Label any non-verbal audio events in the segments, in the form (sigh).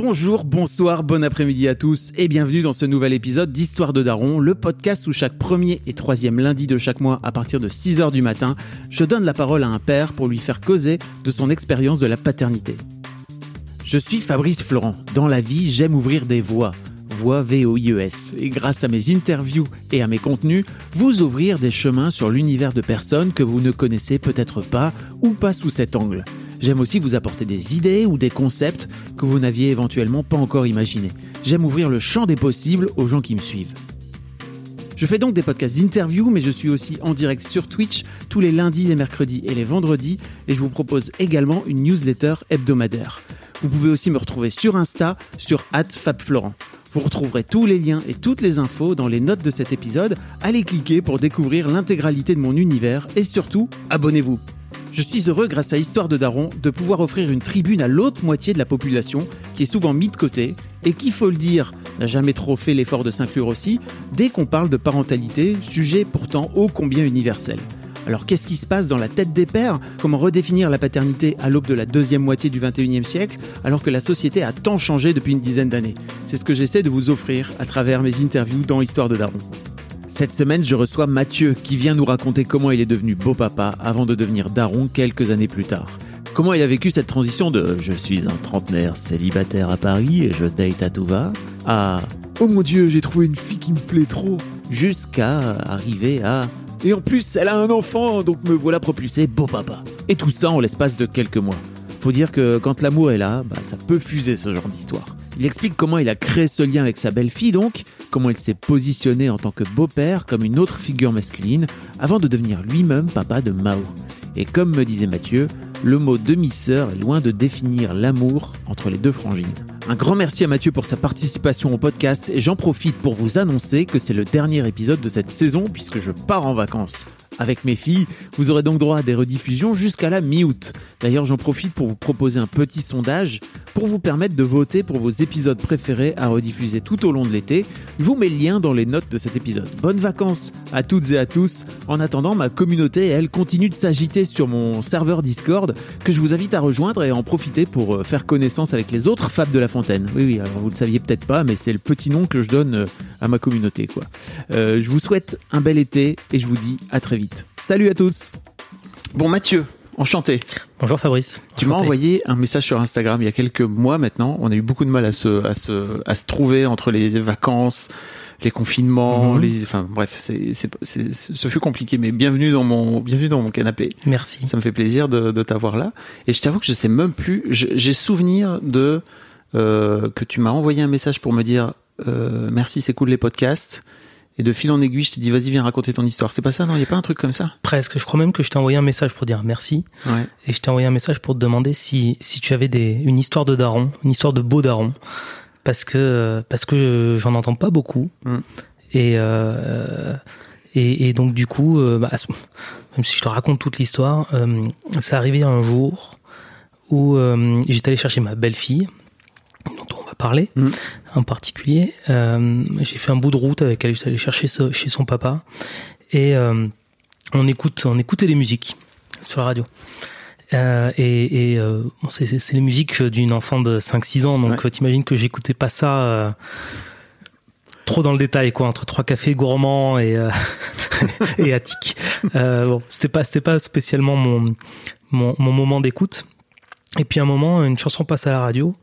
Bonjour, bonsoir, bon après-midi à tous et bienvenue dans ce nouvel épisode d'Histoire de Daron, le podcast où chaque premier et troisième lundi de chaque mois à partir de 6h du matin, je donne la parole à un père pour lui faire causer de son expérience de la paternité. Je suis Fabrice Florent. Dans la vie, j'aime ouvrir des voies. Voix V-O-I-E-S. Et grâce à mes interviews et à mes contenus, vous ouvrir des chemins sur l'univers de personnes que vous ne connaissez peut-être pas ou pas sous cet angle. J'aime aussi vous apporter des idées ou des concepts que vous n'aviez éventuellement pas encore imaginés. J'aime ouvrir le champ des possibles aux gens qui me suivent. Je fais donc des podcasts d'interview, mais je suis aussi en direct sur Twitch tous les lundis, les mercredis et les vendredis, et je vous propose également une newsletter hebdomadaire. Vous pouvez aussi me retrouver sur Insta, sur @fabflorent. Vous retrouverez tous les liens et toutes les infos dans les notes de cet épisode. Allez cliquer pour découvrir l'intégralité de mon univers et surtout, abonnez-vous. Je suis heureux, grâce à Histoire de Daron, de pouvoir offrir une tribune à l'autre moitié de la population, qui est souvent mise de côté, et qui, faut le dire, n'a jamais trop fait l'effort de s'inclure aussi, dès qu'on parle de parentalité, sujet pourtant ô combien universel. Alors qu'est-ce qui se passe dans la tête des pères? Comment redéfinir la paternité à l'aube de la deuxième moitié du 21e siècle, alors que la société a tant changé depuis une dizaine d'années? C'est ce que j'essaie de vous offrir à travers mes interviews dans Histoire de Daron. Cette semaine, je reçois Mathieu qui vient nous raconter comment il est devenu beau papa avant de devenir daron quelques années plus tard. Comment il a vécu cette transition de je suis un trentenaire célibataire à Paris et je date à tout va à oh mon dieu, j'ai trouvé une fille qui me plaît trop jusqu'à arriver à et en plus, elle a un enfant donc me voilà propulsé beau papa. Et tout ça en l'espace de quelques mois. Faut dire que quand l'amour est là, bah, ça peut fuser ce genre d'histoire. Il explique comment il a créé ce lien avec sa belle-fille donc, comment il s'est positionné en tant que beau-père comme une autre figure masculine, avant de devenir lui-même papa de Mao. Et comme me disait Mathieu, le mot demi-sœur est loin de définir l'amour entre les deux frangines. Un grand merci à Mathieu pour sa participation au podcast et j'en profite pour vous annoncer que c'est le dernier épisode de cette saison puisque je pars en vacances. Avec mes filles, vous aurez donc droit à des rediffusions jusqu'à la mi-août. D'ailleurs, j'en profite pour vous proposer un petit sondage pour vous permettre de voter pour vos épisodes préférés à rediffuser tout au long de l'été. Je vous mets le lien dans les notes de cet épisode. Bonnes vacances à toutes et à tous. En attendant, ma communauté, elle, continue de s'agiter sur mon serveur Discord que je vous invite à rejoindre et en profiter pour euh, faire connaissance avec les autres Fab de la Fontaine. Oui, oui, alors vous le saviez peut-être pas, mais c'est le petit nom que je donne euh, à ma communauté, quoi. Euh, je vous souhaite un bel été et je vous dis à très vite. Salut à tous. Bon Mathieu, enchanté. Bonjour Fabrice. Tu m'as envoyé un message sur Instagram il y a quelques mois maintenant. On a eu beaucoup de mal à se à se à se trouver entre les vacances, les confinements, Mhm. les enfin bref, c'est c'est c'est- ce fut compliqué mais bienvenue dans mon bienvenue dans mon canapé. Merci. Ça me fait plaisir de, de t'avoir là. Et je t'avoue que je sais même plus. J'ai souvenir de euh, que tu m'as envoyé un message pour me dire euh, merci, c'est cool les podcasts. Et de fil en aiguille, je t'ai dit vas-y viens raconter ton histoire. C'est pas ça, non? Il y a pas un truc comme ça? Presque. Je crois même que je t'ai envoyé un message pour dire merci. Ouais. Et je t'ai envoyé un message pour te demander si, si tu avais des, une histoire de daron, une histoire de beau daron. Parce que, parce que j'en entends pas beaucoup. Mm. Et, euh, et, et donc, du coup, euh, bah, même si je te raconte toute l'histoire, euh, c'est arrivé un jour où euh, j'étais allé chercher ma belle-fille, parler Mm. en particulier. Euh, j'ai fait un bout de route avec elle, j'étais allé chercher ce- chez son papa. Et euh, on écoute, on écoutait des musiques sur la radio. Euh, et et bon, c'est- c'est c'est les musiques d'une enfant de 5-6 ans, donc Ouais. t'imagines que j'écoutais pas ça trop dans le détail, quoi, entre trois cafés gourmands et (laughs) et attic. Bon, c'était pas c'était pas spécialement mon mon, mon moment d'écoute. Et puis à un moment, une chanson passe à la radio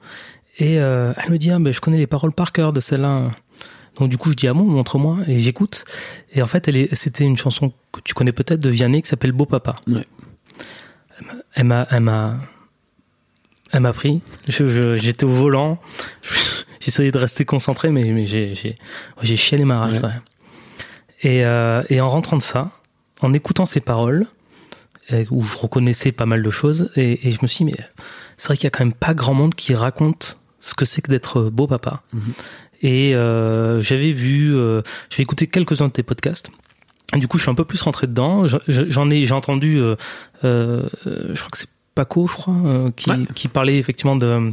et euh, elle me dit ah ben je connais les paroles par cœur de celle-là. Donc du coup je dis ah bon montre-moi et j'écoute et en fait elle est c'était une chanson que tu connais peut-être de Vianney qui s'appelle Beau Papa. Ouais. Elle m'a elle m'a elle m'a pris. Je- je- J'étais au volant. (laughs) J'essayais de rester concentré mais mais j'ai j'ai j'ai chialé ma race. Ouais. ouais. Et euh, et en rentrant de ça, en écoutant ces paroles, et où je reconnaissais pas mal de choses. Et, et je me suis dit, mais c'est vrai qu'il y a quand même pas grand monde qui raconte ce que c'est que d'être beau papa. Et euh, j'avais vu, euh, j'avais écouté quelques-uns de tes podcasts. Et du coup, je suis un peu plus rentré dedans. Je- je- J'en ai, j'ai entendu, euh, je crois que c'est Paco, je crois, qui, Ouais. qui parlait effectivement de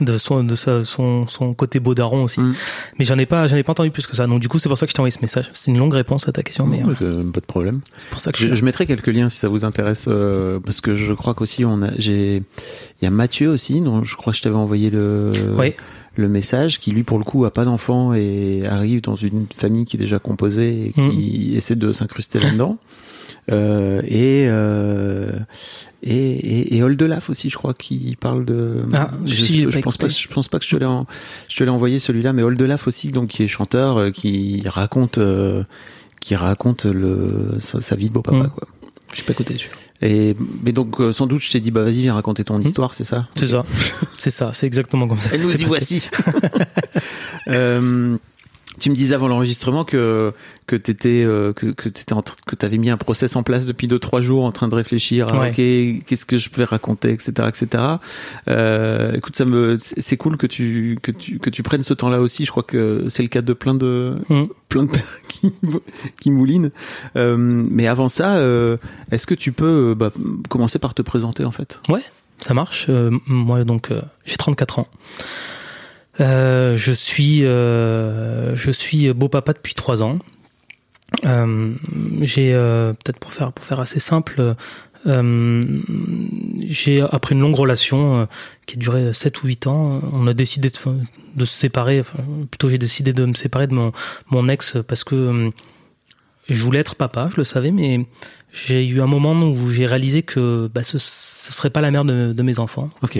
de son de sa- son son côté beau daron aussi. Mm. Mais j'en ai pas j'en ai pas entendu plus que ça. Donc du coup, c'est pour ça que je t'ai envoyé ce message. C'est une longue réponse à ta question, mais euh, pas de problème. c'est pour ça que je, Je, je mettrai quelques liens si ça vous intéresse, euh, parce que je crois qu'aussi on a, j'ai, il y a Mathieu aussi, dont je crois que je t'avais envoyé le, Oui. le message, qui lui pour le coup a pas d'enfant et arrive dans une famille qui est déjà composée et qui essaie de s'incruster là-dedans. Euh, et, euh, et, et, et Oldelaf aussi, je crois, qui parle de. Ah, je, est je pas pense pas, écouté. je pense pas que je te l'ai, en- je te l'ai envoyé celui-là, mais Oldelaf aussi, donc qui est chanteur, euh, qui raconte, euh, qui raconte le sa, sa vie de beau papa, Mm. quoi. je suis pas côté dessus. Et mais donc euh, sans doute, je t'ai dit bah vas-y viens raconter ton Mm. histoire, c'est ça? C'est ça. (laughs) C'est ça, c'est exactement comme ça. Et nous y voici. (laughs) Euh, tu me disais avant l'enregistrement que que t'étais euh, que que t'étais que t'avais mis un process en place depuis deux trois jours en train de réfléchir à Ouais. ok qu'est-ce que je vais raconter etc etc. Euh, écoute ça me c'est cool que tu que tu que tu prennes ce temps là aussi. Je crois que c'est le cas de plein de Mm. plein de pères (laughs) qui, qui moulinent. Euh, mais avant ça, est-ce que tu peux bah, commencer par te présenter en fait? Ouais, ça marche. Moi, donc, j'ai 34 ans. Euh, je suis, euh, je suis beau papa depuis trois ans. Euh, j'ai euh, peut-être pour faire pour faire assez simple. euh, j'ai après une longue relation qui a duré 7 ou 8 ans, on a décidé de, se séparer. Enfin, plutôt, j'ai décidé de me séparer de mon mon ex parce que je voulais être papa, je le savais, mais j'ai eu un moment où j'ai réalisé que bah, ce, ce serait pas la mère de, de mes enfants. Ok.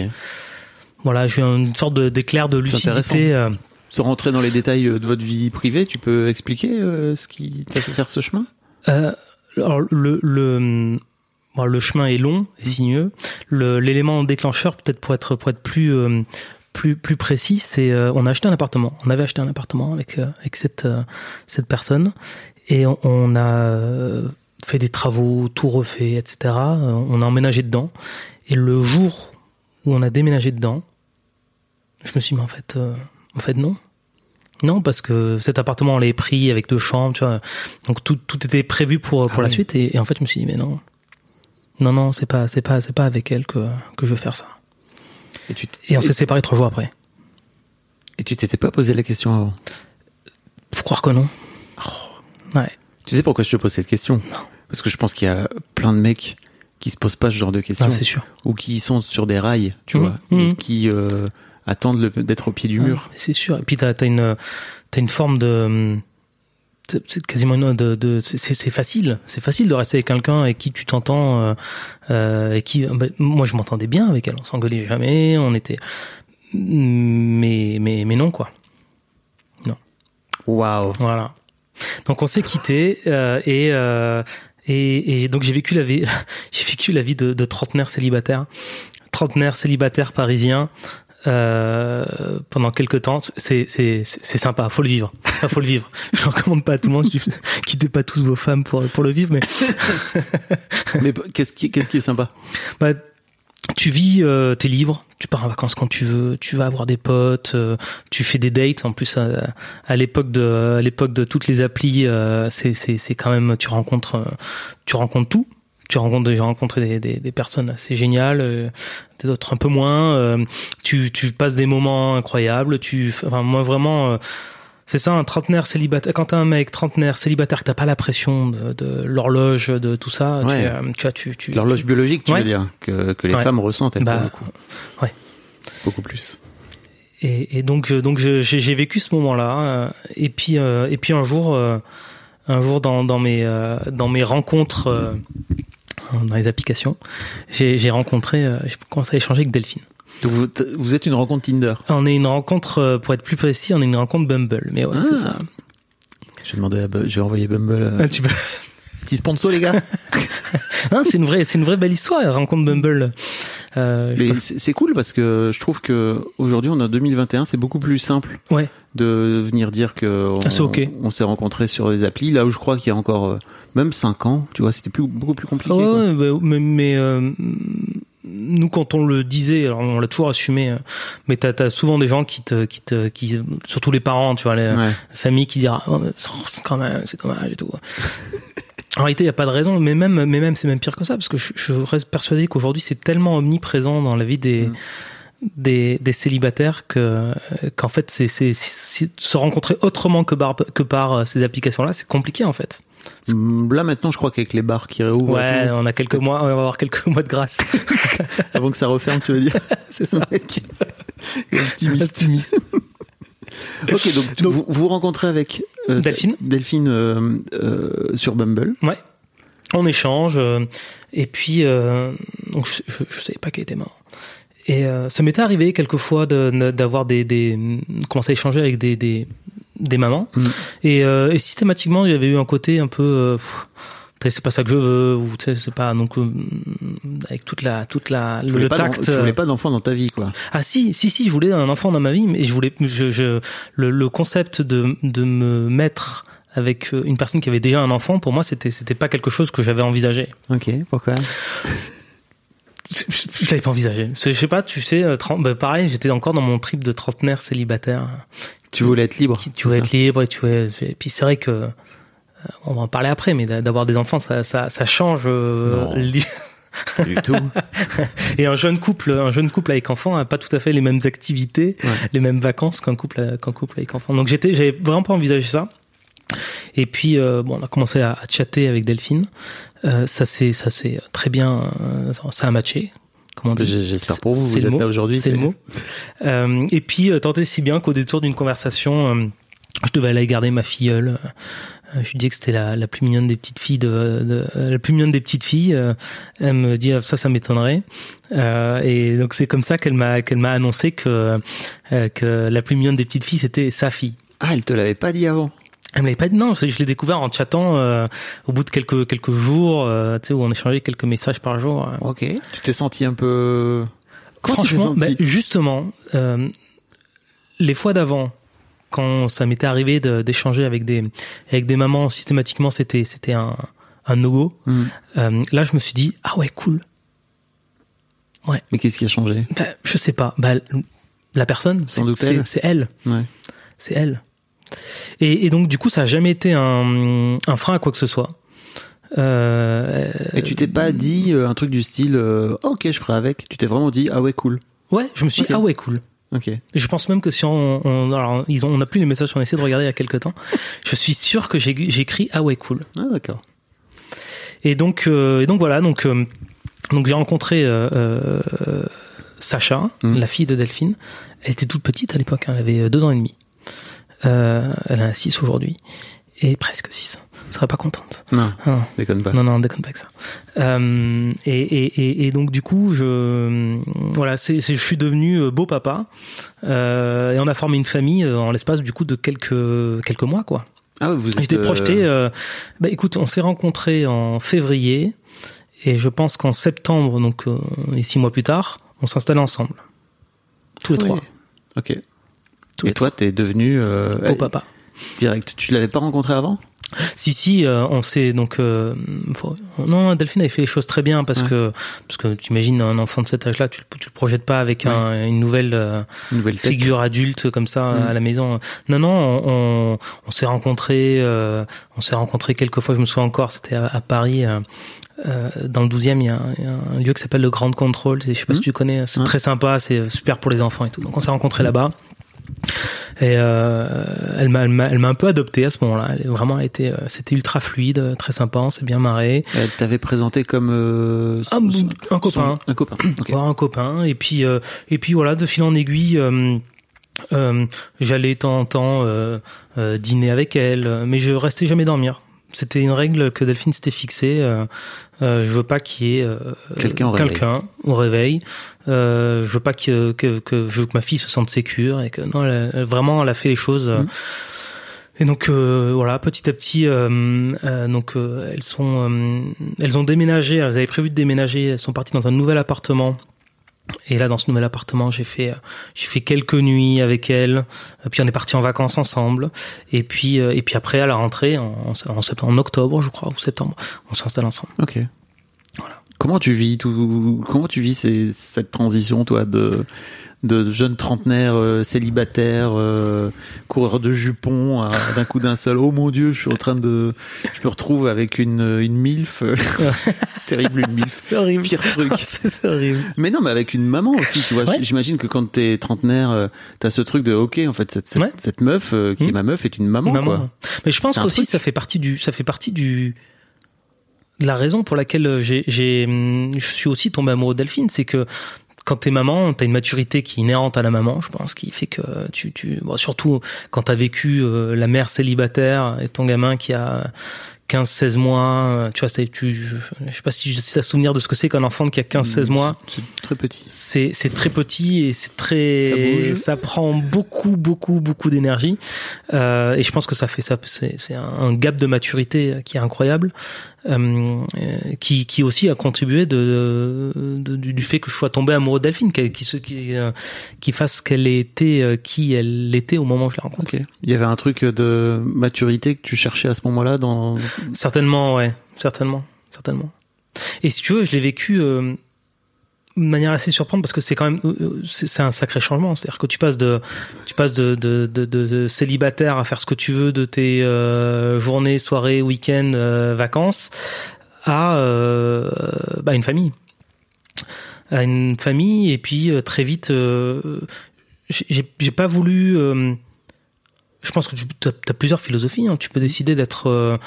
Voilà, j'ai eu une sorte d'éclair de, lucidité. euh, Sans rentrer dans les détails de votre vie privée, tu peux expliquer euh, ce qui t'a fait faire ce chemin? Euh, alors le le bon, le chemin est long et sinueux. Le l'élément déclencheur peut-être pour être pour être plus euh, plus plus précis, c'est on a acheté un appartement. On avait acheté un appartement avec avec cette cette personne et on, on a fait des travaux, tout refait, etc. On a emménagé dedans et le jour où on a déménagé dedans, je me suis dit mais en fait euh, en fait non. Non, parce que cet appartement, on l'avait pris avec deux chambres, tu vois. Donc tout, tout était prévu pour, pour Ah la oui. suite. Et, et en fait, je me suis dit, mais non. Non, non, c'est pas, c'est pas, c'est pas avec elle que, que je veux faire ça. Et tu Et on s'est séparés trois jours après. et tu t'étais pas posé la question avant? Faut croire que non. Ouais. Tu sais pourquoi je te pose cette question? Parce que je pense qu'il y a plein de mecs qui se posent pas ce genre de questions Non, c'est sûr. ou qui sont sur des rails, tu Mhm. vois, et Mhm. qui euh, attendent le- d'être au pied du mur. C'est sûr. Et puis t'as, t'as une, t'as une forme de, c'est quasiment une, de, de c'est, facile. C'est facile de rester avec quelqu'un avec qui tu t'entends, euh, euh, et qui, bah, moi je m'entendais bien avec elle. On s'engueulait jamais. On était, mais, mais, mais non quoi. Waouh. Voilà. Donc on s'est quitté euh, et, et et donc j'ai vécu la vie (laughs) j'ai vécu la vie de, de trentenaire célibataire, trentenaire célibataire parisien euh, pendant quelques temps. C'est c'est c'est sympa, faut le vivre, Enfin, faut le vivre. (laughs) Je recommande pas à tout le monde. Je dis, (laughs) quittez pas tous vos femmes pour pour le vivre, mais (laughs) Mais qu'est-ce qui, qu'est-ce qui est sympa? Bah, tu vis, euh, t'es libre, tu pars en vacances quand tu veux, tu vas avoir des potes, euh, tu fais des dates. En plus, à, à l'époque de, à l'époque de toutes les applis, euh, c'est, c'est, c'est quand même, tu rencontres, euh, tu rencontres tout. Tu rencontres, j'ai rencontré des, des, des personnes assez géniales, euh, d'autres un peu moins. euh, tu, tu passes des moments incroyables. Tu, enfin, moi vraiment. euh, c'est ça, un trentenaire célibataire. Quand t'es un mec trentenaire célibataire, que t'as pas la pression de, de l'horloge, de tout ça, Ouais. tu, tu vois, tu, tu, L'horloge biologique, tu Ouais. veux dire, que, que les Ouais. femmes ressentent, elles, Bah, ouais. Beaucoup plus. Et, et donc, je, donc j'ai vécu ce moment-là. Et puis, euh, et puis un jour, euh, un jour dans, dans mes euh, dans mes rencontres dans les applications, j'ai rencontré, euh, j'ai commencé à échanger avec Delphine. Donc vous, êtes une rencontre Tinder. On est une rencontre, euh, pour être plus précis, on est une rencontre Bumble. Mais ouais, c'est Ah. ça. Je vais demander à je vais envoyer Bumble. euh, Ah, tu peux- Petit sponsor, les gars. (laughs) Hein, c'est une vraie, c'est une vraie belle histoire, la rencontre Bumble. Euh, c'est cool parce que je trouve que aujourd'hui on en 2021, c'est beaucoup plus simple Ouais. de venir dire que on, Ah, on s'est rencontrés sur les applis. Là où je crois qu'il y a encore euh, même 5 ans, tu vois, c'était plus beaucoup plus compliqué. Ouais, quoi. ouais, bah, mais, mais, euh, nous quand on le disait, alors on l'a toujours assumé, euh, mais t'as as souvent des gens qui te, qui te, qui, surtout les parents, tu vois, les Ouais. la famille qui dira, oh, mais c'est quand même, c'est dommage et tout. En réalité, il n'y a pas de raison, mais même, mais même, c'est même pire que ça, parce que je, je reste persuadé qu'aujourd'hui, c'est tellement omniprésent dans la vie des, Mm. des, des célibataires que, qu'en fait, c'est- se rencontrer autrement que par, que par euh, ces applications-là, c'est compliqué, en fait. Hum, Là maintenant, je crois qu'avec les bars qui réouvrent, Ouais, on a quelques mois, on va avoir quelques (laughs) mois de grâce. (laughs) avant que ça referme, tu veux dire (laughs) c'est ça. Optimiste. Optimiste. Ok, donc, tu- vous vous rencontrez avec euh, Delphine. Delphine euh, euh, sur Bumble. Ouais. On échange, et puis, donc je, je, je savais pas qu'elle était morte. Et ça m'était arrivé quelquefois de- d'avoir des, des, commencer à échanger avec des, des, des mamans. Mm. Et, euh, et systématiquement, il y avait eu un côté un peu, euh, c'est pas ça que je veux, ou c'est pas, donc, euh, avec toute la, toute la, Tu le, tact. tu euh, voulais pas d'enfant dans ta vie, quoi. ah si, si, si, je voulais un enfant dans ma vie, mais je voulais, je, je, le, le concept de, de me mettre avec euh, une personne qui avait déjà un enfant, pour moi, c'était, c'était pas quelque chose que j'avais envisagé. Ok, pourquoi? Je, l'avais pas envisagé. Je sais pas, tu sais, euh, trente- bah, pareil, j'étais encore dans mon trip de trentenaire célibataire. Tu voulais être libre. Tu c'est être libre et tu veux, et puis c'est vrai que, euh, on va en parler après, mais d'a- d'avoir des enfants, ça, ça, ça change. euh, Non. du tout. (laughs) Et un jeune couple, un jeune couple avec enfant a pas tout à fait les mêmes activités, Ouais. les mêmes vacances qu'un couple, qu'un couple avec enfant. Donc j'étais, j'avais vraiment pas envisagé ça. Et puis euh, bon, on a commencé à, à chatter avec Delphine. Euh, ça c'est très bien, euh, ça a matché. Comment J'espère pour vous, vous le êtes mot. là aujourd'hui. C'est le mot. Et puis et si bien qu'au détour d'une conversation, je devais aller garder ma filleule. Je lui disais que c'était la, la plus mignonne des petites filles de, de- la plus mignonne des petites filles. Elle me dit ah, ça, ça m'étonnerait. Euh, et donc c'est comme ça qu'elle m'a qu'elle m'a annoncé que que la plus mignonne des petites filles c'était sa fille. Ah, elle te l'avait pas dit avant? Elle me l'avait pas dit non, je l'ai découvert en chattant euh, au bout de quelques quelques jours, euh, tu sais où on échangeait quelques messages par jour. euh. Ok. Tu t'es senti un peu. Comment Franchement, bah, justement, les fois d'avant, quand ça m'était arrivé de- d'échanger avec des avec des mamans, systématiquement c'était c'était un un no-go. Hmm. Là, je me suis dit ah ouais cool. Mais qu'est-ce qui a changé? Bah, je sais pas. Bah, la personne, c'est elle. Ouais. C'est elle. Et, et donc du coup, ça a jamais été un, un frein à quoi que ce soit. Euh, Et tu t'es pas dit euh, un truc du style euh, ok je ferai avec tu t'es vraiment dit ah ouais cool Ouais, je me suis dit ah ouais cool. Je pense même que si on, on alors ils ont, on a plus les messages qu'on a essayé de regarder il y a quelques temps. (laughs) Je suis sûr que j'ai écrit ah ouais cool. ah d'accord Et donc euh, et donc voilà donc euh, donc j'ai rencontré euh, Sacha, Mhm. la fille de Delphine. Elle était toute petite à l'époque, hein, elle avait deux ans et demi. Euh, elle a 6 aujourd'hui et presque 6. Elle serait pas contente. non non. déconne pas Non, non, déconne pas avec ça. Euh, et, et, et, et donc du coup, je voilà, c'est, je suis devenu euh, beau papa euh, et on a formé une famille en l'espace du coup de quelques quelques mois quoi. ah vous êtes J'étais projeté. bah écoute, on s'est rencontrés en février et je pense qu'en septembre, donc et six mois plus tard, on s'installait ensemble, tous les ah ouais. trois, ok Tous et toi t'es devenu euh, euh, papa. direct tu l'avais pas rencontré avant? Si si, euh, on s'est donc euh, faut- non Delphine avait fait les choses très bien parce Ouais. que parce que tu imagines un enfant de cet âge-là, tu tu le projettes pas avec un- une nouvelle euh, une nouvelle figure adulte comme ça Mm. à la maison. Non non, on, on, s'est rencontrés, euh, on s'est rencontrés quelques fois. Je me souviens encore, c'était à, à Paris. euh, euh, dans le 12e, il y, a un, il y a un lieu qui s'appelle le Grand Control. Je sais pas si Mm. tu connais. C'est très sympa, c'est super pour les enfants et tout. Donc on s'est rencontrés là-bas. Et euh, elle m'a, elle un peu adopté à ce moment-là. Elle, vraiment, elle était, euh, c'était ultra fluide, euh, très sympa, on s'est bien marré. elle t'avait présenté comme euh, Ah, son- un copain. son- un copain un copain et puis euh, et puis voilà de fil en aiguille j'allais de temps en temps dîner avec elle mais je restais jamais dormir c'était une règle que Delphine s'était fixée euh, euh, je veux pas qu'il y ait euh, Quelqu'un au réveil. quelqu'un au réveil je veux pas que, que, que je veux que ma fille se sente sécure et que non elle, elle- vraiment elle a fait les choses Mhm. et donc euh, voilà, petit à petit, euh, euh, donc elles sont, elles ont déménagé. Elles avaient prévu de déménager. Elles sont parties dans un nouvel appartement Et là, dans ce nouvel appartement, j'ai fait, euh, j'ai fait quelques nuits avec elle. Puis on est parti en vacances ensemble. Et puis, euh, et puis après, à la rentrée, en, en, septembre, en octobre, je crois, ou septembre, on s'installe ensemble. Ok. Voilà. Comment tu vis tout Comment tu vis ces, cette transition, toi, de de jeunes trentenaires euh, célibataires, euh, coureurs de jupons, d'un coup d'un seul. Oh mon dieu, je suis en train de, je me retrouve avec une une milf, (laughs) terrible une milf. C'est horrible. Pire truc. (laughs) c'est horrible. Mais non, mais avec une maman aussi, tu vois. J'imagine que quand t'es trentenaire, euh, t'as ce truc de ok, en fait, cette cette, cette meuf euh, qui est mmh. ma meuf est une maman. maman quoi. Mais je pense qu'aussi ça fait partie du, ça fait partie du la raison pour laquelle j'ai, j'ai, je suis aussi tombé amoureux de Delphine, c'est que quand t'es maman, t'as une maturité qui est inhérente à la maman, je pense, qui fait que tu, tu bon, surtout quand t'as vécu euh, la mère célibataire et ton gamin qui a 15-16 mois, euh, tu vois, tu, je, je sais pas si tu as souvenir de ce que c'est qu'un enfant qui a 15-16 mois. C'est très petit. C'est, c'est très petit et c'est très, ça, bouge. ça prend beaucoup, beaucoup, beaucoup d'énergie. Euh, et je pense que ça fait ça, c'est, c'est un gap de maturité qui est incroyable. Euh, qui, qui aussi a contribué de, de, du fait que je sois tombé amoureux de Delphine, qui, qui, qui, euh, qui fasse qu'elle était euh, qui elle était au moment où je l'ai rencontrée. Il y avait un truc de maturité que tu cherchais à ce moment-là dans. Certainement, ouais, certainement, certainement. Et si tu veux, je l'ai vécu de manière assez surprenante parce que c'est quand même euh, euh, c'est un sacré changement c'est à dire que tu passes de tu passes de, de, de, de, célibataire à faire ce que tu veux de tes euh, journées soirées week-ends vacances à bah, une famille à une famille et puis très vite j'ai pas voulu je pense que tu as, plusieurs philosophies hein. tu peux décider d'être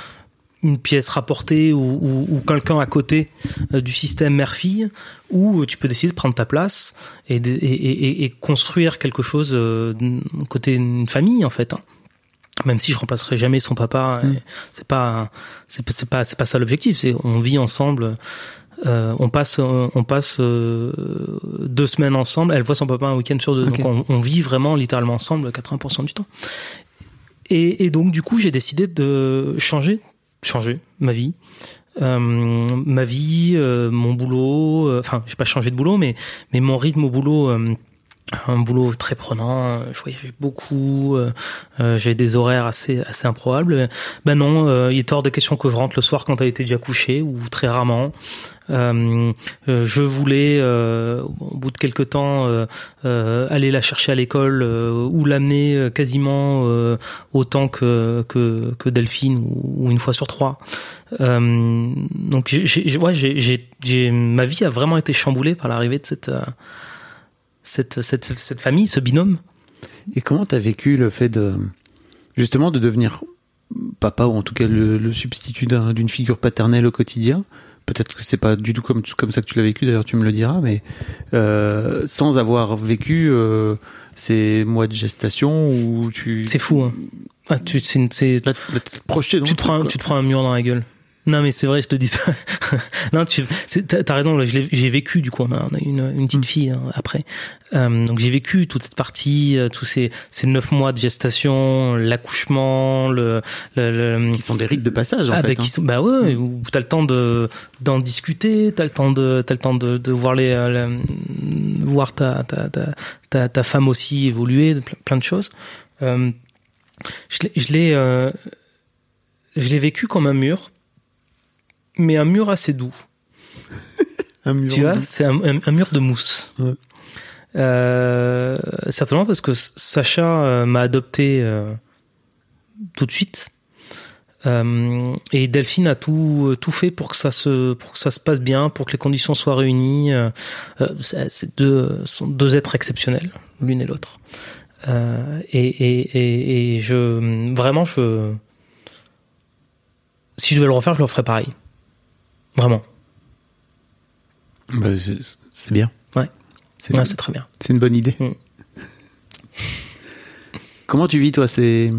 une pièce rapportée ou, ou, quelqu'un à côté euh, du système mère-fille, ou tu peux décider de prendre ta place et, et, et, construire quelque chose euh, côté une famille en fait. Hein. Même si je remplacerai jamais son papa, mm. c'est pas c'est pas c'est pas ça l'objectif. C'est on vit ensemble. Euh, on passe on passe euh, deux semaines ensemble. Elle voit son papa un week-end sur deux. Donc on, on, vit vraiment littéralement ensemble 80% du temps. Et, et donc du coup j'ai décidé de changer changé ma vie. Euh, ma vie, euh, mon boulot, euh, enfin, j'ai pas changé de boulot, mais mais mon rythme au boulot un boulot très prenant, je voyageais beaucoup, euh, j'avais des horaires assez assez improbables. Ben non, il est hors de question que je rentre le soir quand elle était déjà couchée ou très rarement. Euh, je voulais, euh, au bout de quelques temps, euh, aller la chercher à l'école ou l'amener quasiment autant que, que, que Delphine ou, une fois sur trois. donc, j'ai, ouais, j'ai, j'ai, ma vie a vraiment été chamboulée par l'arrivée de cette, cette, cette, cette famille, ce binôme. Et comment tu as vécu le fait de justement de devenir papa ou en tout cas le, le substitut d'une figure paternelle au quotidien? Peut-être que c'est pas du tout comme comme ça que tu l'as vécu d'ailleurs tu me le diras mais euh, sans avoir vécu euh, ces mois de gestation où tu c'est fou hein. ah, tu c'est projeté tu te prends tu te prends un mur dans la gueule non, mais c'est vrai, je te dis ça. (laughs) non, tu as raison. J'ai vécu du coup, on a, une, une petite mm. fille hein, après. Euh, donc j'ai vécu toute cette partie, euh, tous ces, ces neuf mois de gestation, l'accouchement, le, le, qui sont des rites de passage en ah, fait. Bah, hein. bah ouais, mm. où t'as le temps de d'en discuter, t'as le temps de t'as le temps de, de voir les, euh, voir ta ta, ta ta femme aussi évoluer, plein de choses. Euh, je l'ai euh, je l'ai vécu comme un mur mais un mur assez doux. (laughs) un mur tu vois, c'est un, un, mur de mousse. Euh, certainement parce que Sacha euh, m'a adopté euh, tout de suite. Euh, et Delphine a tout tout fait pour que ça se pour que ça se passe bien, pour que les conditions soient réunies. Euh, c'est deux sont deux êtres exceptionnels, l'une et l'autre. Et, et, et, et, je vraiment je si je devais le refaire, je le referais pareil. Vraiment. Bah, c'est bien. Ouais. C'est très bien. C'est une bonne idée. Mm. (laughs) Comment tu vis, toi, ces,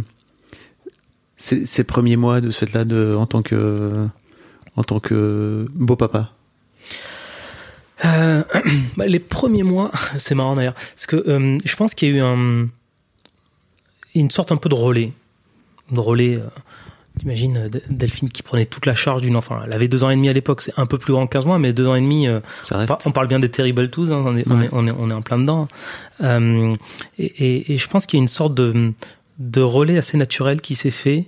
ces, premiers mois de ce fait-là en, tant que, en tant que beau papa? Euh, (clears throat) bah, Les premiers mois, (laughs) c'est marrant d'ailleurs, parce que euh, je pense qu'il y a eu un, une sorte un peu de relais. De relais. Euh, T'imagines euh, Delphine qui prenait toute la charge d'une enfant. Elle avait deux ans et demi à l'époque, c'est un peu plus grand que 15 mois, mais deux ans et demi, euh, Ça reste. on parle bien des Terrible Twos, hein, on, est, on, est, on, est, on est en plein dedans. Euh, et, et, et je pense qu'il y a une sorte de, de relais assez naturel qui s'est fait.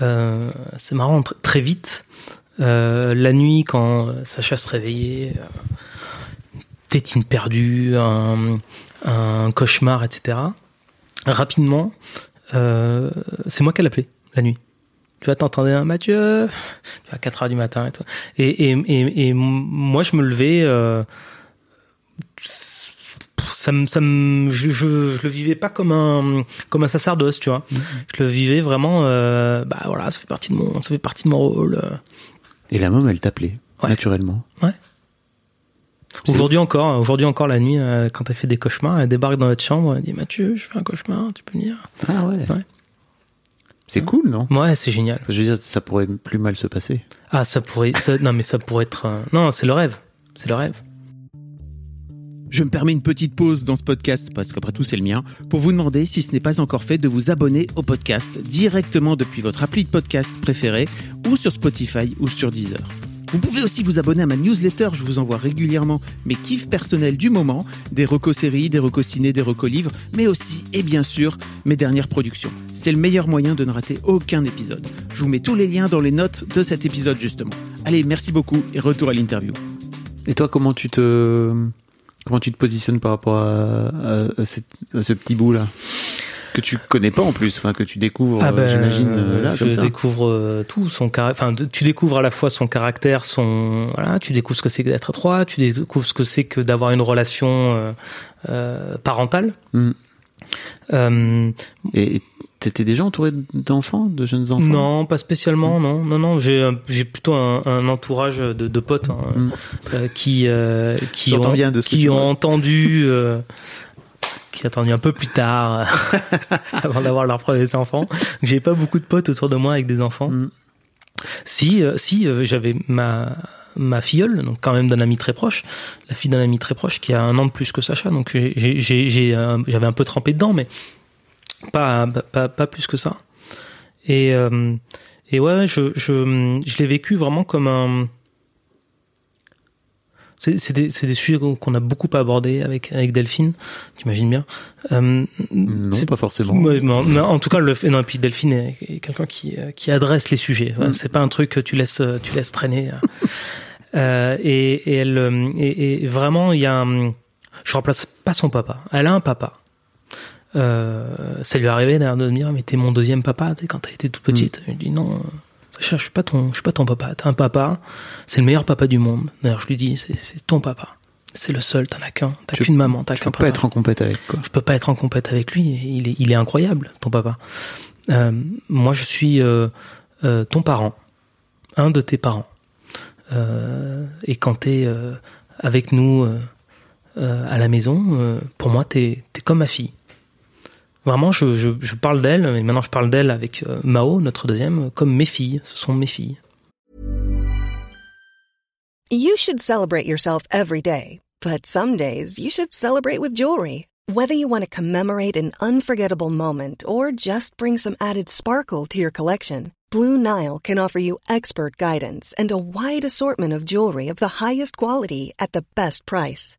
Euh, c'est marrant, tr- très vite. Euh, la nuit, quand Sacha se réveillait, tétine perdue, un, un cauchemar, etc. Rapidement, c'est moi qui l'appelais la nuit. Tu vois, t'entendais un Mathieu, tu vois, à 4 heures du matin et tout. Et, et, et, et moi, je me levais, euh, ça me, ça me, je, je, je le vivais pas comme un, comme un sacerdoce, tu vois. Je le vivais vraiment, euh, bah voilà, ça fait partie de mon, ça fait partie de mon rôle. euh. Et la môme, elle t'appelait, Ouais. naturellement? C'est- Aujourd'hui encore, aujourd'hui encore la nuit, quand elle fait des cauchemars, elle débarque dans notre chambre, elle dit Mathieu, je fais un cauchemar, tu peux venir? Ah ouais. Ouais. C'est cool, non? Ouais, c'est génial. Je veux dire, ça pourrait plus mal se passer. Ah, ça pourrait, ça- non mais ça pourrait être, euh, non, c'est le rêve, c'est le rêve. Je me permets une petite pause dans ce podcast, parce qu'après tout c'est le mien, pour vous demander, si ce n'est pas encore fait, de vous abonner au podcast directement depuis votre appli de podcast préféré, ou sur Spotify ou sur Deezer. Vous pouvez aussi vous abonner à ma newsletter, je vous envoie régulièrement mes kiffs personnels du moment, des recos séries, des recos ciné, des recos livres, mais aussi, et bien sûr, mes dernières productions. C'est le meilleur moyen de ne rater aucun épisode. Je vous mets tous les liens dans les notes de cet épisode justement. Allez, merci beaucoup et retour à l'interview. Et toi, comment tu te comment tu te positionnes par rapport à, ce petit bout là que tu connais pas en plus, enfin que tu découvres, Ah euh, ben, j'imagine euh, là je comme ça. découvre euh, tout son caractère. Enfin, tu découvres à la fois son caractère, son voilà, tu découvres ce que c'est d'être étroit, tu découvres ce que c'est que d'avoir une relation euh, parentale. Mm. Euh, Et t'étais déjà entouré d'enfants, de jeunes enfants? Non, pas spécialement, non, non, non. J'ai plutôt un, un entourage de, de potes hein, Mm. euh, qui euh, qui ont bien de qui entendu. (laughs) euh, qui ont entendu un peu plus tard, (laughs) avant d'avoir leurs premiers enfants. J'ai pas beaucoup de potes autour de moi avec des enfants. Mm. Si, euh, si euh, j'avais ma ma filleule, donc quand même d'un ami très proche, la fille d'un ami très proche qui a un an de plus que Sacha, donc euh, j'avais un peu trempé dedans, mais pas pas pas, pas plus que ça. Et euh, et ouais, je je je l'ai vécu vraiment comme un c'est des, c'est des sujets qu'on a beaucoup abordés avec, avec Delphine, t'imagines bien. Euh, c'est- pas forcément. Mais en, mais en tout cas, le fait, non, et puis Delphine est, est quelqu'un qui, euh, qui adresse les sujets. Ouais, Mm. C'est pas un truc que tu laisses, euh, tu laisses traîner. (laughs) Euh, et, et elle, euh, et, et vraiment, il y a un, je remplace pas son papa. Elle a un papa. Euh, ça lui est arrivé d'ailleurs de me dire, mais t'es mon deuxième papa, tu sais, quand t'as été toute petite. Je lui dis, non, euh, Sacha, je suis pas ton, je suis pas ton papa. T'as un papa, c'est le meilleur papa du monde. D'ailleurs, je lui dis, c'est, ton papa. C'est le seul, t'en as qu'un. T'as qu'une maman, t'as Tu qu'un peux papa pas être en compète avec quoi. je peux pas être en compète avec lui. Il est, il est incroyable, ton papa. Euh, moi, je suis euh, euh, ton parent, un de tes parents. Et quand t'es avec nous à la maison, pour moi, t'es es comme ma fille. Vraiment, je, je, je parle d'elle, maintenant je parle d'elle avec euh, Mao, notre deuxième, comme mes filles. Ce sont mes filles. You should celebrate yourself every day, but some days you should celebrate with jewelry. Whether you want to commemorate an unforgettable moment or just bring some added sparkle to your collection, Blue Nile can offer you expert guidance and a wide assortment of jewelry of the highest quality at the best price.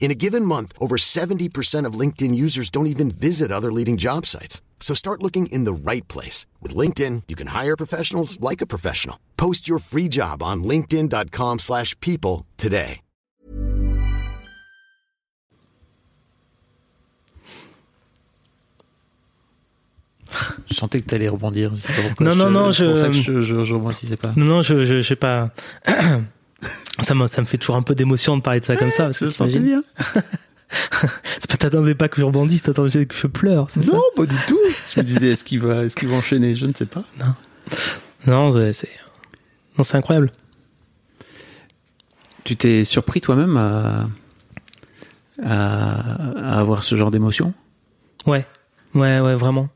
In a given month, over 70% of LinkedIn users don't even visit other leading job sites. So start looking in the right place. With LinkedIn, you can hire professionals like a professional. Post your free job on linkedin.com/people slash people today. Je sentais que t'allais rebondir. je sais pas pourquoi. Non, Je non, te- non, C'est pour je- ça que je, je, je rebondissais pas. Non, non, je, je, je sais pas. (clears throat) ça, me, ça me fait toujours un peu d'émotion de parler de ça comme ça. Parce Je bien. (laughs) C'est pas t'attendais pas que je rebondisse, t'attendais que je pleure, c'est ça Non, pas du tout. Je me disais, est-ce qu'il va, est-ce qu'il va enchaîner? Je ne sais pas. Non, c'est. non, c'est incroyable. Tu t'es surpris toi-même à, à, à avoir ce genre d'émotion? Ouais, ouais, ouais, vraiment,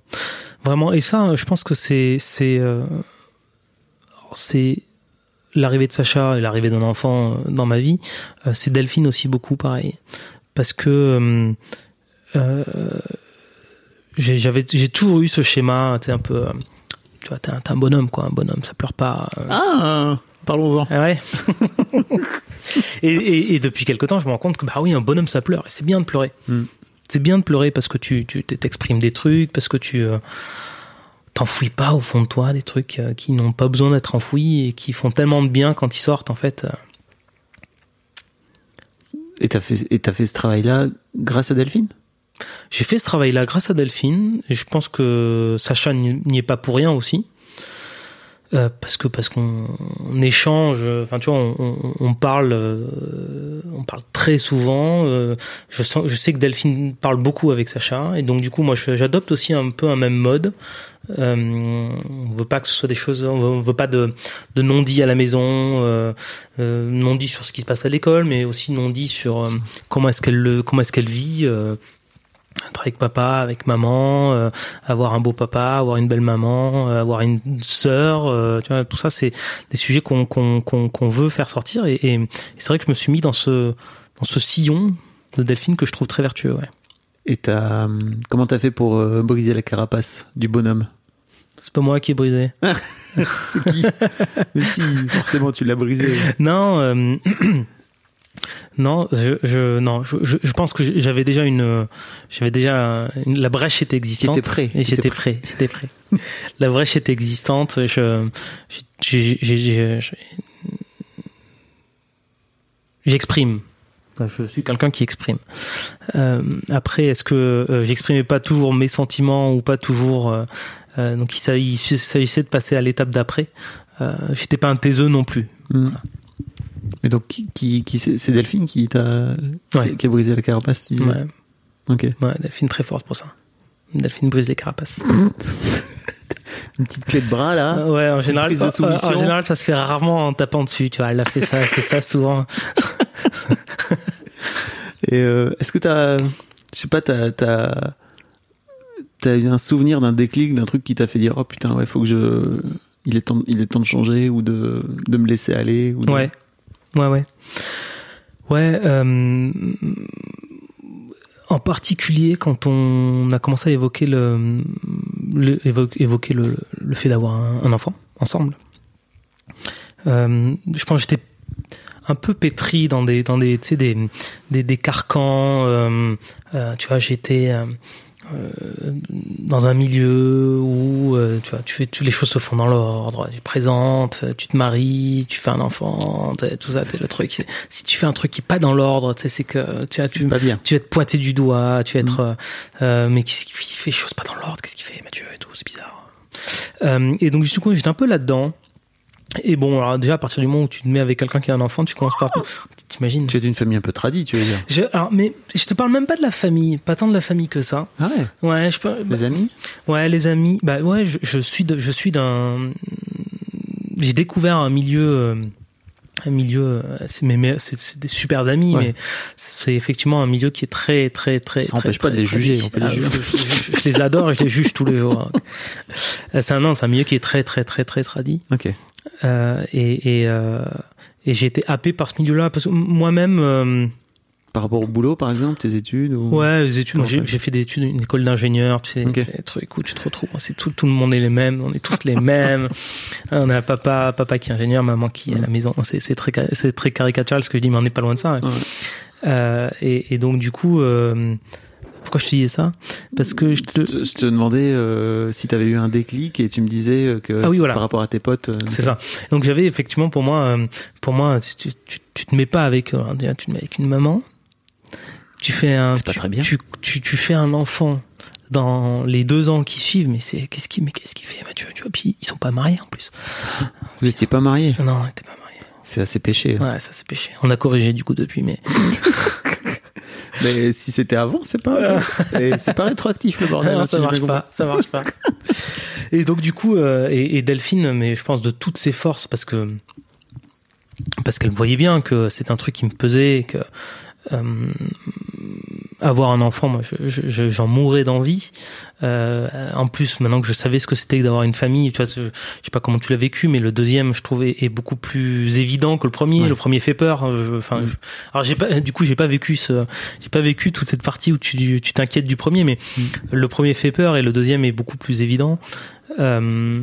vraiment. Et ça, je pense que c'est c'est euh, c'est l'arrivée de Sacha et l'arrivée d'un enfant euh, dans ma vie. Euh, c'est Delphine aussi beaucoup pareil, parce que euh, j'ai- j'avais j'ai toujours eu ce schéma, tu sais un peu. Tu vois, t'es un, bonhomme, quoi. Un bonhomme, ça pleure pas. Ah, parlons-en. Ah ouais. (laughs) et, et, et depuis quelque temps, je me rends compte que bah oui, un bonhomme ça pleure. Et c'est bien de pleurer. Mm. C'est bien de pleurer parce que tu tu t'exprimes des trucs, parce que tu euh, t'enfouis pas au fond de toi des trucs euh, qui n'ont pas besoin d'être enfouis et qui font tellement de bien quand ils sortent en fait. euh. Et t'as fait, et t'as fait ce travail-là grâce à Delphine? J'ai fait ce travail-là grâce à Delphine. Et je pense que Sacha n'y est pas pour rien aussi. Euh, parce que parce qu'on on échange, enfin tu vois, on, on- on parle, euh, on parle très souvent. euh, je sens, je sais que Delphine parle beaucoup avec Sacha, et donc du coup moi j'adopte aussi un peu un même mode. Euh, on veut pas que ce soit des choses, on veut, veut pas de, non-dit à la maison, euh, euh, non-dit sur ce qui se passe à l'école, mais aussi non-dit sur euh, comment est-ce qu'elle le, comment est-ce qu'elle vit. être avec papa, avec maman, avoir un beau papa, avoir une belle maman, avoir une sœur, tu vois, tout ça c'est des sujets qu'on veut faire sortir et, c'est vrai que je me suis mis dans ce dans ce sillon de Delphine que je trouve très vertueux. Et hum, comment t'as fait pour briser la carapace du bonhomme? C'est pas moi qui ai brisé. (laughs) C'est qui Mais si, forcément, tu l'as brisé. Non, euh, (clears throat) non, je, je non, je, pense que j'avais déjà une, j'avais déjà une- la brèche était existante. T'étais prêt, Et j'étais prêt, j'étais prêt. la brèche était existante. Je, j'exprime. Je suis quelqu'un qui exprime. Euh, après, est-ce que euh, j'exprimais pas toujours mes sentiments ou pas toujours euh, euh, Donc, il s'agissait de passer à l'étape d'après. Euh, J'étais pas un taiseux non plus. Hum. Mais donc, qui, c'est Delphine qui t'a, Ouais. qui, a brisé la carapace tu Ouais. Ok. Ouais, Delphine très forte pour ça. Delphine brise les carapaces. (laughs) Une petite clé de bras là. Ah ouais, en général, en général, ça se fait rarement en tapant dessus. Tu vois, elle a fait ça, elle fait ça souvent. (laughs) Et euh, est-ce que t'as, je sais pas, t'as, t'as, eu un souvenir d'un déclic, d'un truc qui t'a fait dire, oh putain, ouais, faut que je, il est temps, il est temps de changer ou de, de me laisser aller ou de- Ouais, ouais, ouais, ouais. euh, en particulier quand on a commencé à évoquer le, le- évo- évoquer le, le fait d'avoir un, enfant ensemble. Euh, je pense que j'étais un peu pétri dans des dans des des des, des carcans euh, euh, tu vois j'étais euh, dans un milieu où euh, tu vois tu fais tu, les choses se font dans l'ordre. Tu te présentes tu te maries tu fais un enfant tout ça c'est le truc. Si tu fais un truc qui est pas dans l'ordre c'est que tu vois tu pas bien. tu vas être pointé du doigt tu vas être euh, euh, mais qu'est-ce qui fait les choses pas dans l'ordre? Qu'est-ce qu'il fait Mathieu et tout? C'est bizarre. Et donc du coup j'étais un peu là-dedans. Et bon, alors déjà à partir du moment où tu te mets avec quelqu'un qui a un enfant, tu commences par, t'imagines. Tu es d'une famille un peu tradie, tu veux dire. Je, alors, mais je te parle même pas de la famille, pas tant de la famille que ça. Ah ouais. Ouais, je peux, Les amis. ouais, les amis. Bah ouais, je, je suis, de, je suis d'un. J'ai découvert un milieu, euh, un milieu. euh, C'est des super amis, Ouais. mais c'est effectivement un milieu qui est très, très, très. Ça très, empêche pas de les juger, tradit. on peut les Ah, juger. Je, les adore et je les juge tous les jours. Euh, C'est un non, c'est un milieu qui est très, très, très, très tradit. Ok. Euh, et et, euh, et j'ai été happé par ce milieu-là parce que moi-même. euh, Par rapport au boulot, par exemple, tes études ou... Ouais, les études. J'ai fait des études, une école d'ingénieur, tu sais, Ok. des trucs où tu te retrouves. C'est tout, tout le monde est les mêmes, on est tous les mêmes. (laughs) On a papa, papa qui est ingénieur, maman qui est à la maison. C'est très, c'est très caricatural ce que je dis, mais on n'est pas loin de ça. Ouais. Euh, et, et donc du coup, euh, pourquoi je te disais ça? Parce que je te, te, je te demandais euh, si tu avais eu un déclic et tu me disais euh, que Ah oui, voilà. par rapport à tes potes. euh, c'est ça. Donc j'avais effectivement pour moi, pour moi, tu, tu, te mets pas avec, tu te mets avec une maman. Tu fais un, pas très bien. Tu, tu, fais un enfant dans les deux ans qui suivent, mais c'est qu'est-ce qui, mais qu'est-ce qu'il fait, Mathieu Tu vois, puis ils sont pas mariés en plus. Vous étiez pas mariés? Non, on était pas mariés. C'est assez péché. Ouais, ça c'est péché. On a corrigé du coup depuis, mais (laughs) Mais si c'était avant, c'est pas. (laughs) C'est pas rétroactif le bordel. non, hein, ça marche pas, ça marche pas. (laughs) Et donc du coup, euh, et, et Delphine, mais je pense de toutes ses forces, parce que parce qu'elle voyait bien que c'est un truc qui me pesait, que euh, avoir un enfant, moi, j'en je, je, d'envie. Euh, en plus, maintenant que je savais ce que c'était que d'avoir une famille, tu vois, je sais pas comment tu l'as vécu, mais le deuxième, je trouvais, est beaucoup plus évident que le premier. Ouais. Le premier fait peur. euh, Enfin, Mm. alors j'ai pas, du coup, j'ai pas vécu ce, j'ai pas vécu toute cette partie où tu, tu t'inquiètes du premier, mais Mm. le premier fait peur et le deuxième est beaucoup plus évident. Euh,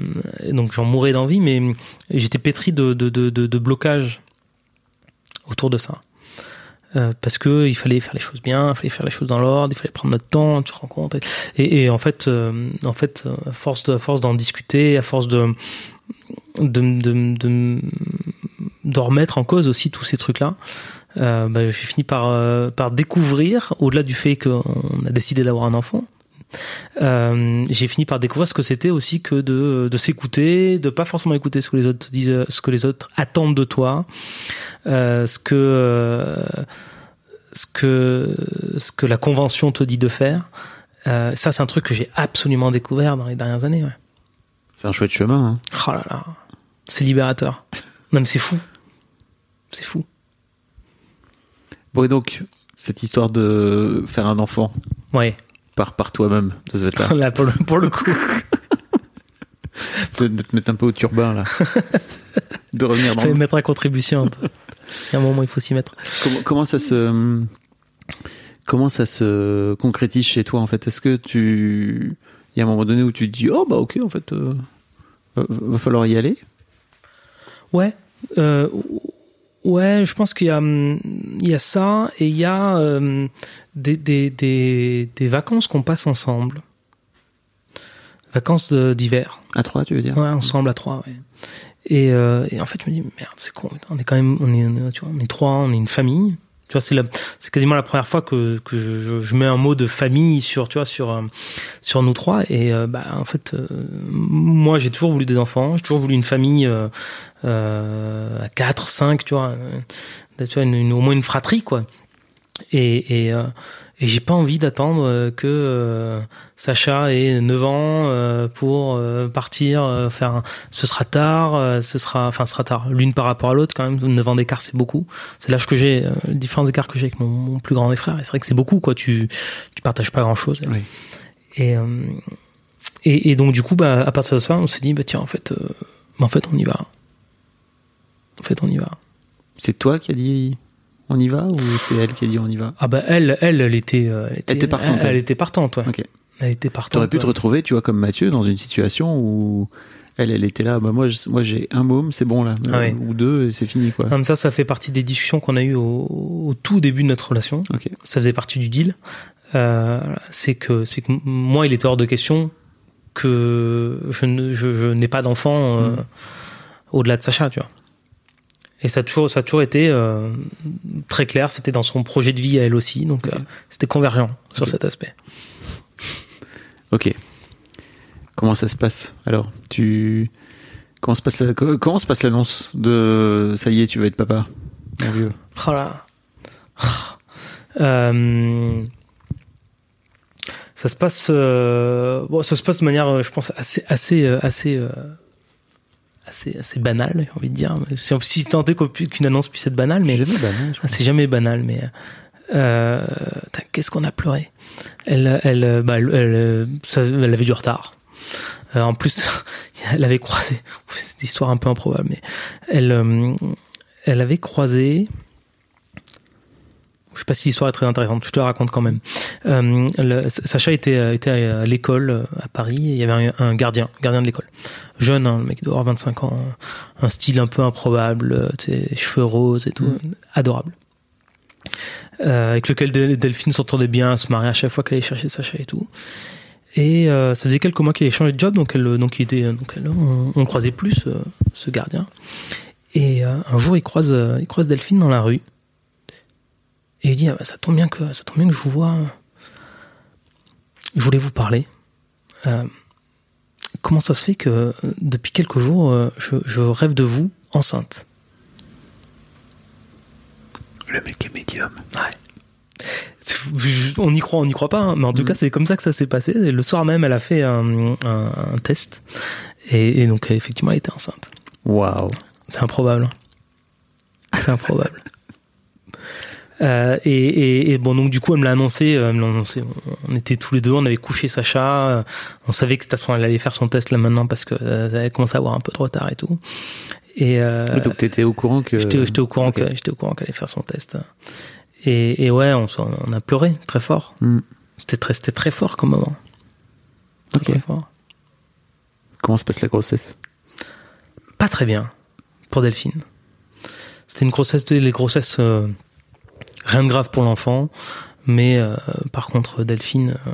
donc j'en mourais d'envie, mais j'étais pétri de, de, de, de, de blocage autour de ça. Euh, parce que il fallait faire les choses bien, il fallait faire les choses dans l'ordre, il fallait prendre notre temps, tu te rends compte. Et, et en fait, euh, en fait, à force de, à force d'en discuter, à force de de, de, de, de remettre en cause aussi tous ces trucs-là, euh, bah, j'ai fini par euh, par découvrir, au-delà du fait qu'on a décidé d'avoir un enfant, euh, j'ai fini par découvrir ce que c'était aussi que de, de s'écouter, de pas forcément écouter ce que les autres disent, ce que les autres attendent de toi, euh, ce que euh, ce que ce que la convention te dit de faire. Ça, c'est un truc que j'ai absolument découvert dans les dernières années. Ouais. C'est un chouette chemin. hein. Oh là là, c'est libérateur. Non mais c'est fou, c'est fou. Bon, et donc, cette histoire de faire un enfant Ouais. Par, par toi-même, de fait-là, (laughs) Là pour le pour le coup. (laughs) de, de te mettre un peu au turbin, là. (laughs) de revenir dans le... mettre à contribution un peu. C'est un moment il faut s'y mettre. Comment, comment ça se... Comment ça se concrétise chez toi, en fait? Est-ce que tu... Il y a un moment donné où tu te dis, oh, bah, ok, en fait, euh, va, va falloir y aller? Ouais. Euh, ouais, je pense qu'il y a, hum, il y a ça et il y a euh, des, des, des, des vacances qu'on passe ensemble. Vacances d'hiver. À trois, tu veux dire? Ouais, ensemble à trois, ouais. Et, euh, et en fait, je me dis, merde, c'est con, on est quand même, on est, tu vois, on est trois, on est une famille. Tu vois, c'est c'est quasiment la première fois que, que je, mets un mot de famille sur, tu vois, sur, euh, sur nous trois. Et, euh, bah, en fait, euh, moi, j'ai toujours voulu des enfants, j'ai toujours voulu une famille, à quatre, cinq, tu vois, tu vois, une, au moins une fratrie, quoi. Et, et j'ai pas envie d'attendre euh, que euh, Sacha ait 9 ans euh, pour euh, partir faire un... ce sera tard ce sera enfin ce sera tard. L'une par rapport à l'autre quand même 9 ans d'écart c'est beaucoup. C'est l'âge que j'ai le différence d'écart que j'ai avec mon, mon plus grand des frères. Et c'est vrai que c'est beaucoup quoi. Tu tu partages pas grand chose Oui. et, et et donc du coup bah à partir de ça on s'est dit bah tiens en fait bah, en fait on y va. En fait on y va. C'est toi qui as dit on y va ou c'est elle qui a dit on y va? Ah bah elle elle elle était euh, elle était, était partante, elle, elle. était partante ouais Ok. elle était partante T'aurais pu te retrouver, tu vois, comme Mathieu, dans une situation où elle, elle était là, bah moi, je- moi j'ai un môme, c'est bon là, Ah ouais. ou deux, et c'est fini quoi. Comme ça, ça fait partie des discussions qu'on a eues au, au tout début de notre relation. Ok. Ça faisait partie du deal. Euh, c'est que c'est que moi, il était hors de question que je ne je, je n'ai pas d'enfant euh, Mm. au-delà de Sacha, tu vois. Et ça a toujours ça a toujours été euh, très clair. C'était dans son projet de vie à elle aussi, donc euh, c'était convergent sur cet aspect. Ok. Comment ça se passe Alors, tu comment se passe la- comment se passe l'annonce de ça y est, tu vas être papa, mon vieux? Oh là. Euh, ça se passe, euh, bon, ça se passe de manière, je pense, assez, assez, assez, assez, assez banale, j'ai envie de dire. Si, si tant est qu'une annonce puisse être banale, mais C'est jamais banal, ah, c'est jamais banal. Mais euh, qu'est-ce qu'on a pleuré? Elle, elle, bah, elle, elle, ça- elle avait du retard. Euh, en plus, (laughs) elle avait croisé. (laughs) C'est une histoire un peu improbable, mais elle, euh, elle avait croisé. Je sais pas si l'histoire est très intéressante, je te la raconte quand même. Euh, le- Sacha était, euh, était à l'école euh, à Paris et il y avait un, un gardien, gardien de l'école. Jeune, hein, le mec doit avoir 25 ans, un style un peu improbable, euh, cheveux roses et tout, adorable. Euh, avec lequel Del- Delphine s'entendait bien, se mariait à chaque fois qu'elle allait chercher Sacha et tout. Et euh, ça faisait quelques mois qu'il avait changé de job, donc elle, donc il était, donc elle, on, le croisait plus ce gardien. Et euh, un jour, il croise, il croise Delphine dans la rue. Il dit ah bah, ça tombe bien que ça tombe bien que je vous vois. Je voulais vous parler. Euh, comment ça se fait que depuis quelques jours, euh, je, je rêve de vous enceinte? Le mec est médium. C'est- On y croit, on n'y croit pas, hein, mais en tout cas, c'est comme ça que ça s'est passé. Et le soir même, elle a fait un, un- un test. Et, et donc, effectivement, elle était enceinte. Waouh. C'est improbable. c'est improbable. Euh, et, et, et, bon, donc du coup, elle me l'a annoncé, euh, elle me l'a annoncé. On était tous les deux, on avait couché Sacha. euh, On savait que de toute façon, elle allait faire son test là maintenant parce que elle commençait à avoir un peu de retard et tout. Et euh, donc t'étais au courant que. j'étais, au courant Ok. que j'étais au courant qu'elle allait faire son test. Et, et ouais, on, a pleuré très fort. Hmm. C'était très, c'était très fort comme moment. Très, Ok. très fort. Comment se passe la grossesse? Pas très bien pour Delphine. C'était une grossesse, les grossesses, euh, rien de grave pour l'enfant, mais euh, par contre Delphine, euh,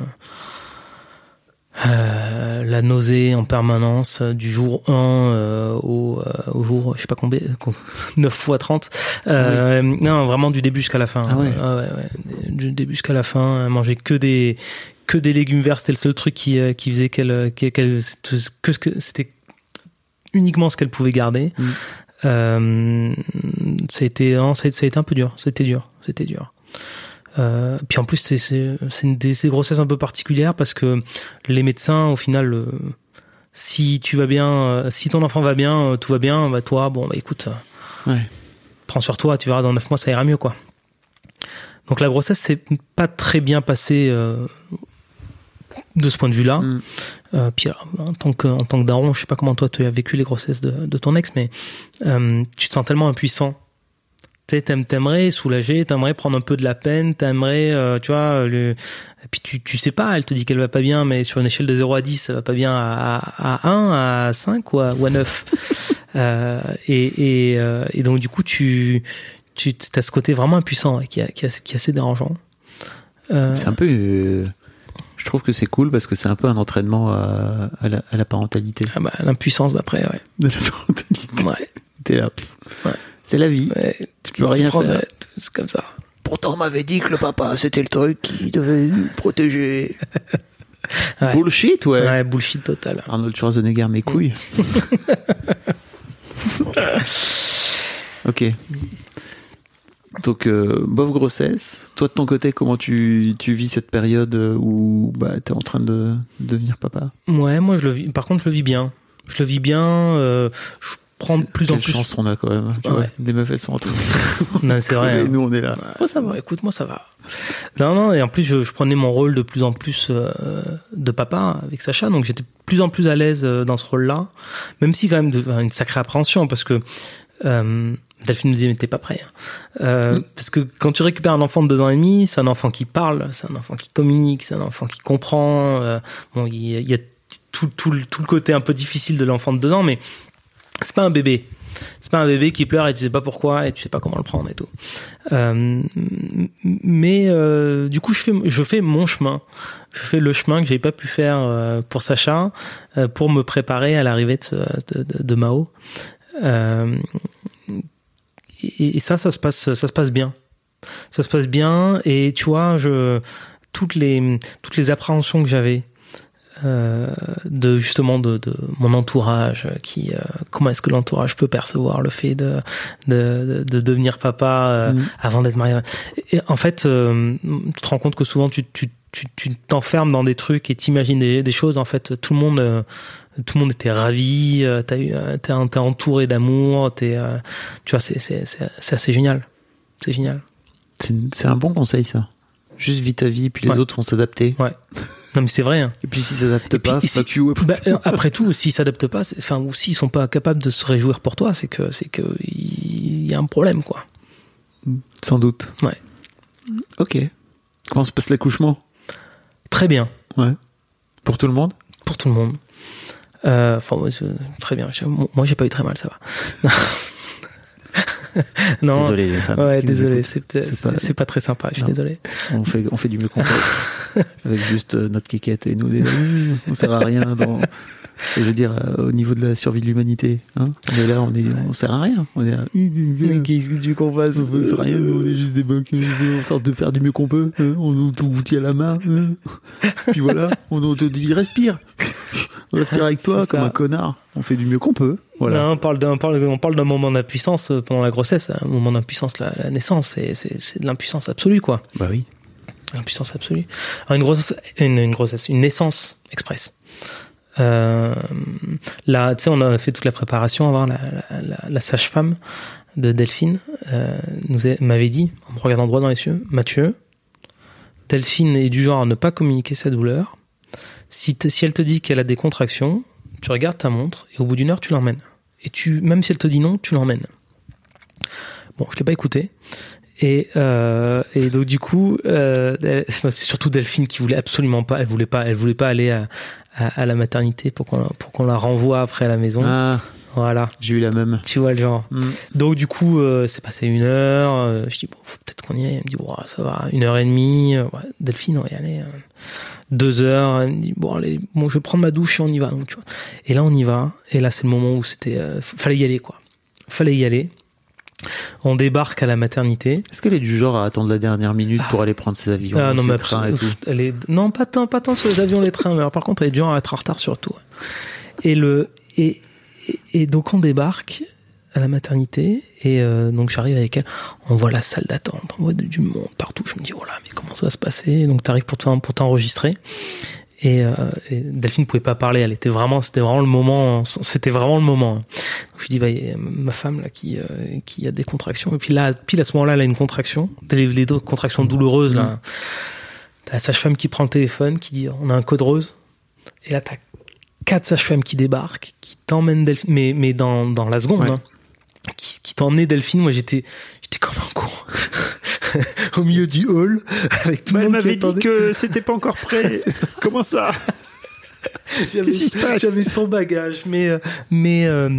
euh, la nausée en permanence du jour 1 euh, au, au jour, je sais pas combien, (laughs) 9 fois 30. Euh, Non, vraiment du début jusqu'à la fin. Ah ouais. ouais, ouais. Du début jusqu'à la fin, elle mangeait que des que des légumes verts, c'était le seul truc qui, qui faisait qu'elle que c'était uniquement ce qu'elle pouvait garder. Mm. Euh, ça a été, non, ça a, ça a été un peu dur. C'était dur. C'était dur. Euh, puis en plus, c'est c'est c'est une des grossesses un peu particulières parce que les médecins, au final, euh, si tu vas bien, euh, si ton enfant va bien, tout va bien, bah toi, bon, bah écoute, Ouais. prends sur toi, tu verras dans neuf mois ça ira mieux quoi. Donc la grossesse s'est pas très bien passée de ce point de vue-là. Mm. Euh, puis alors, en tant que en tant que daron, je sais pas comment toi tu as vécu les grossesses de, de ton ex, mais euh, tu te sens tellement impuissant. Tu sais, t'aimes- t'aimerais soulager, t'aimerais prendre un peu de la peine, t'aimerais, euh, tu vois, le... et puis tu, tu sais pas, elle te dit qu'elle va pas bien, mais sur une échelle de 0 à 10, ça va pas bien à, à, à 1, à 5 ou à, ou à 9. (laughs) euh, et, et, euh, et donc du coup, tu, tu as ce côté vraiment impuissant et qui, est- qui, est- qui assez dérangeant. Euh, C'est un peu. Euh, je trouve que c'est cool parce que c'est un peu un entraînement à, à la, à la parentalité. ah bah, l'impuissance d'après, ouais. (laughs) De la parentalité. ouais. T'es là. Ouais. C'est la vie. ouais. Tu peux rien faire. C'est comme ça. Pourtant, on m'avait dit que le papa, c'était le truc qui devait protéger. (laughs) Ouais. Bullshit, ouais. Ouais, bullshit total. Arnold Schwarzenegger, mes couilles. (laughs) ok. Donc, euh, bof grossesse. Toi, de ton côté, comment tu, tu vis cette période où bah, tu es en train de devenir papa? Ouais, moi je le vis. Par contre, je le vis bien. Je le vis bien. euh, je prends plus en Quelle plus. chance on a quand même. Tu vois, des meufs, elles sont en train de (laughs) Non, c'est vrai. Et hein. nous, on est là. Ouais, ça va. Écoute, moi ça va. Non, non. Et en plus, je, je prenais mon rôle de plus en plus euh, de papa avec Sacha, donc j'étais de plus en plus à l'aise euh, dans ce rôle-là. Même si quand même de, une sacrée appréhension parce que. Euh, Delphine nous disait mais t'es pas prêt hein. euh, parce que quand tu récupères un enfant de deux ans et demi c'est un enfant qui parle c'est un enfant qui communique c'est un enfant qui comprend euh, bon il y a, tout, tout, le- tout le côté un peu difficile de l'enfant de deux ans mais c'est pas un bébé. C'est pas un bébé qui pleure et tu sais pas pourquoi et tu sais pas comment le prendre et tout. Euh, mais du coup je fais je fais mon chemin. Je fais le chemin que j'avais pas pu faire pour Sacha pour me préparer à l'arrivée de, de, de, de Mao. Euh, et, et ça ça se passe ça se passe bien ça se passe bien et tu vois je toutes les toutes les appréhensions que j'avais euh, de justement de, de mon entourage qui euh, comment est-ce que l'entourage peut percevoir le fait de de, de, de devenir papa euh, Mhm. avant d'être marié et en fait euh, tu te rends compte que souvent tu tu tu t'enfermes dans des trucs et t'imagines des, des choses en fait tout le monde euh, tout le monde était ravi euh, t'as eu euh, t'es t'es entouré d'amour t'es euh, tu vois c'est c'est c'est c'est assez génial c'est génial C'est un bon conseil, ça. Juste vis ta vie, puis les Ouais. autres vont s'adapter. ouais non mais c'est vrai hein. (laughs) Et puis s'ils s'adaptent puis, pas, et si- you. après. Bah, euh, après tout, s'ils s'adaptent pas, enfin, ou s'ils sont pas capables de se réjouir pour toi, c'est que c'est que il y a un problème, quoi. Sans doute. Ouais. Ok. Comment se passe l'accouchement? Très bien Ouais. Pour tout le monde pour tout le monde. Euh, Enfin, très bien. Moi, j'ai pas eu très mal, ça va. (laughs) (laughs) non. Désolé les femmes. Ouais, désolé, c'est pas- très sympa. Je suis Non. désolé. On fait, on fait du mieux qu'on peut. (laughs) Avec juste euh, notre kékette et nous, des... on sert à rien dans. Je veux dire, euh, au niveau de la survie de l'humanité. Hein on est là, on, est, on sert à rien. On est là. Qu'est-ce que tu qu'on fasse? On veut rien, nous, on est juste des bugs. On sort de faire du mieux qu'on peut. hein. On nous tout outil à la main. hein. Puis voilà, on, on te dit respire. On respire avec toi comme ça. un connard. On fait du mieux qu'on peut. Voilà. Non, on parle d'un on parle, on parle d'un moment d'impuissance euh, pendant la grossesse, un moment d'impuissance, la, la naissance, c'est de l'impuissance absolue, quoi. Bah oui. L'impuissance absolue. Alors une grossesse, une, une grossesse, une naissance express. Euh, là, tu sais, on a fait toute la préparation avant la, la, la, la sage-femme de Delphine euh, nous m'avait dit, en me regardant droit dans les yeux, Mathieu, Delphine est du genre à ne pas communiquer sa douleur. Si elle te dit qu'elle a des contractions, tu regardes ta montre et au bout d'une heure, tu l'emmènes. Et tu, même si elle te dit non, tu l'emmènes. Bon, je l'ai pas écouté. Et, euh, et donc du coup, euh, c'est surtout Delphine qui voulait absolument pas, elle voulait pas, elle voulait pas aller à la maternité pour qu'on pour qu'on la renvoie après à la maison. Ah, Voilà, j'ai eu la même. tu vois le genre. Mm. Donc du coup, euh, c'est passé une heure. euh, je dis bon, faut peut-être qu'on y aille. Elle me dit bon, ça va, une heure et demie. euh, ouais, Delphine, on va y aller. euh, deux heures. Elle me dit bon, allez, bon, je vais prendre ma douche et on y va. Donc, tu vois. Et là, on y va. Et là, c'est le moment où c'était, fallait y aller quoi. Fallait y aller. On débarque à la maternité. Est-ce qu'elle est du genre à attendre la dernière minute pour aller prendre ses avions, Ah non, ses mais trains et tout Elle est, non, pas tant, pas tant sur les avions, les trains, mais alors, par contre, elle est dure à être en retard surtout. Et le, et, et, et donc on débarque à la maternité et euh, donc j'arrive avec elle. On voit la salle d'attente, on voit du monde partout. Je me dis, voilà, mais comment ça va se passer? Donc t'arrives pour t'en- pour t'enregistrer. Et, euh, et Delphine pouvait pas parler. Elle était vraiment, c'était vraiment le moment. C'était vraiment le moment. Donc je dis, bah, y a ma femme là qui euh, qui a des contractions. Et puis là, pile à ce moment-là, elle a une contraction, les, les deux contractions douloureuses là. T'as la sage-femme qui prend le téléphone, qui dit, on a un code rose. Et là, t'as quatre sages-femmes qui débarquent, qui t'emmènent Delphine, mais, mais dans, dans la seconde, Ouais. hein, qui, qui emmené Delphine. Moi, j'étais, j'étais comme un con. (laughs) Au milieu du hall, avec tout Bah, le elle monde qui m'avait dit que c'était pas encore prêt. (laughs) Ça. Comment ça (laughs) J'avais, son bagage, mais euh, mais euh,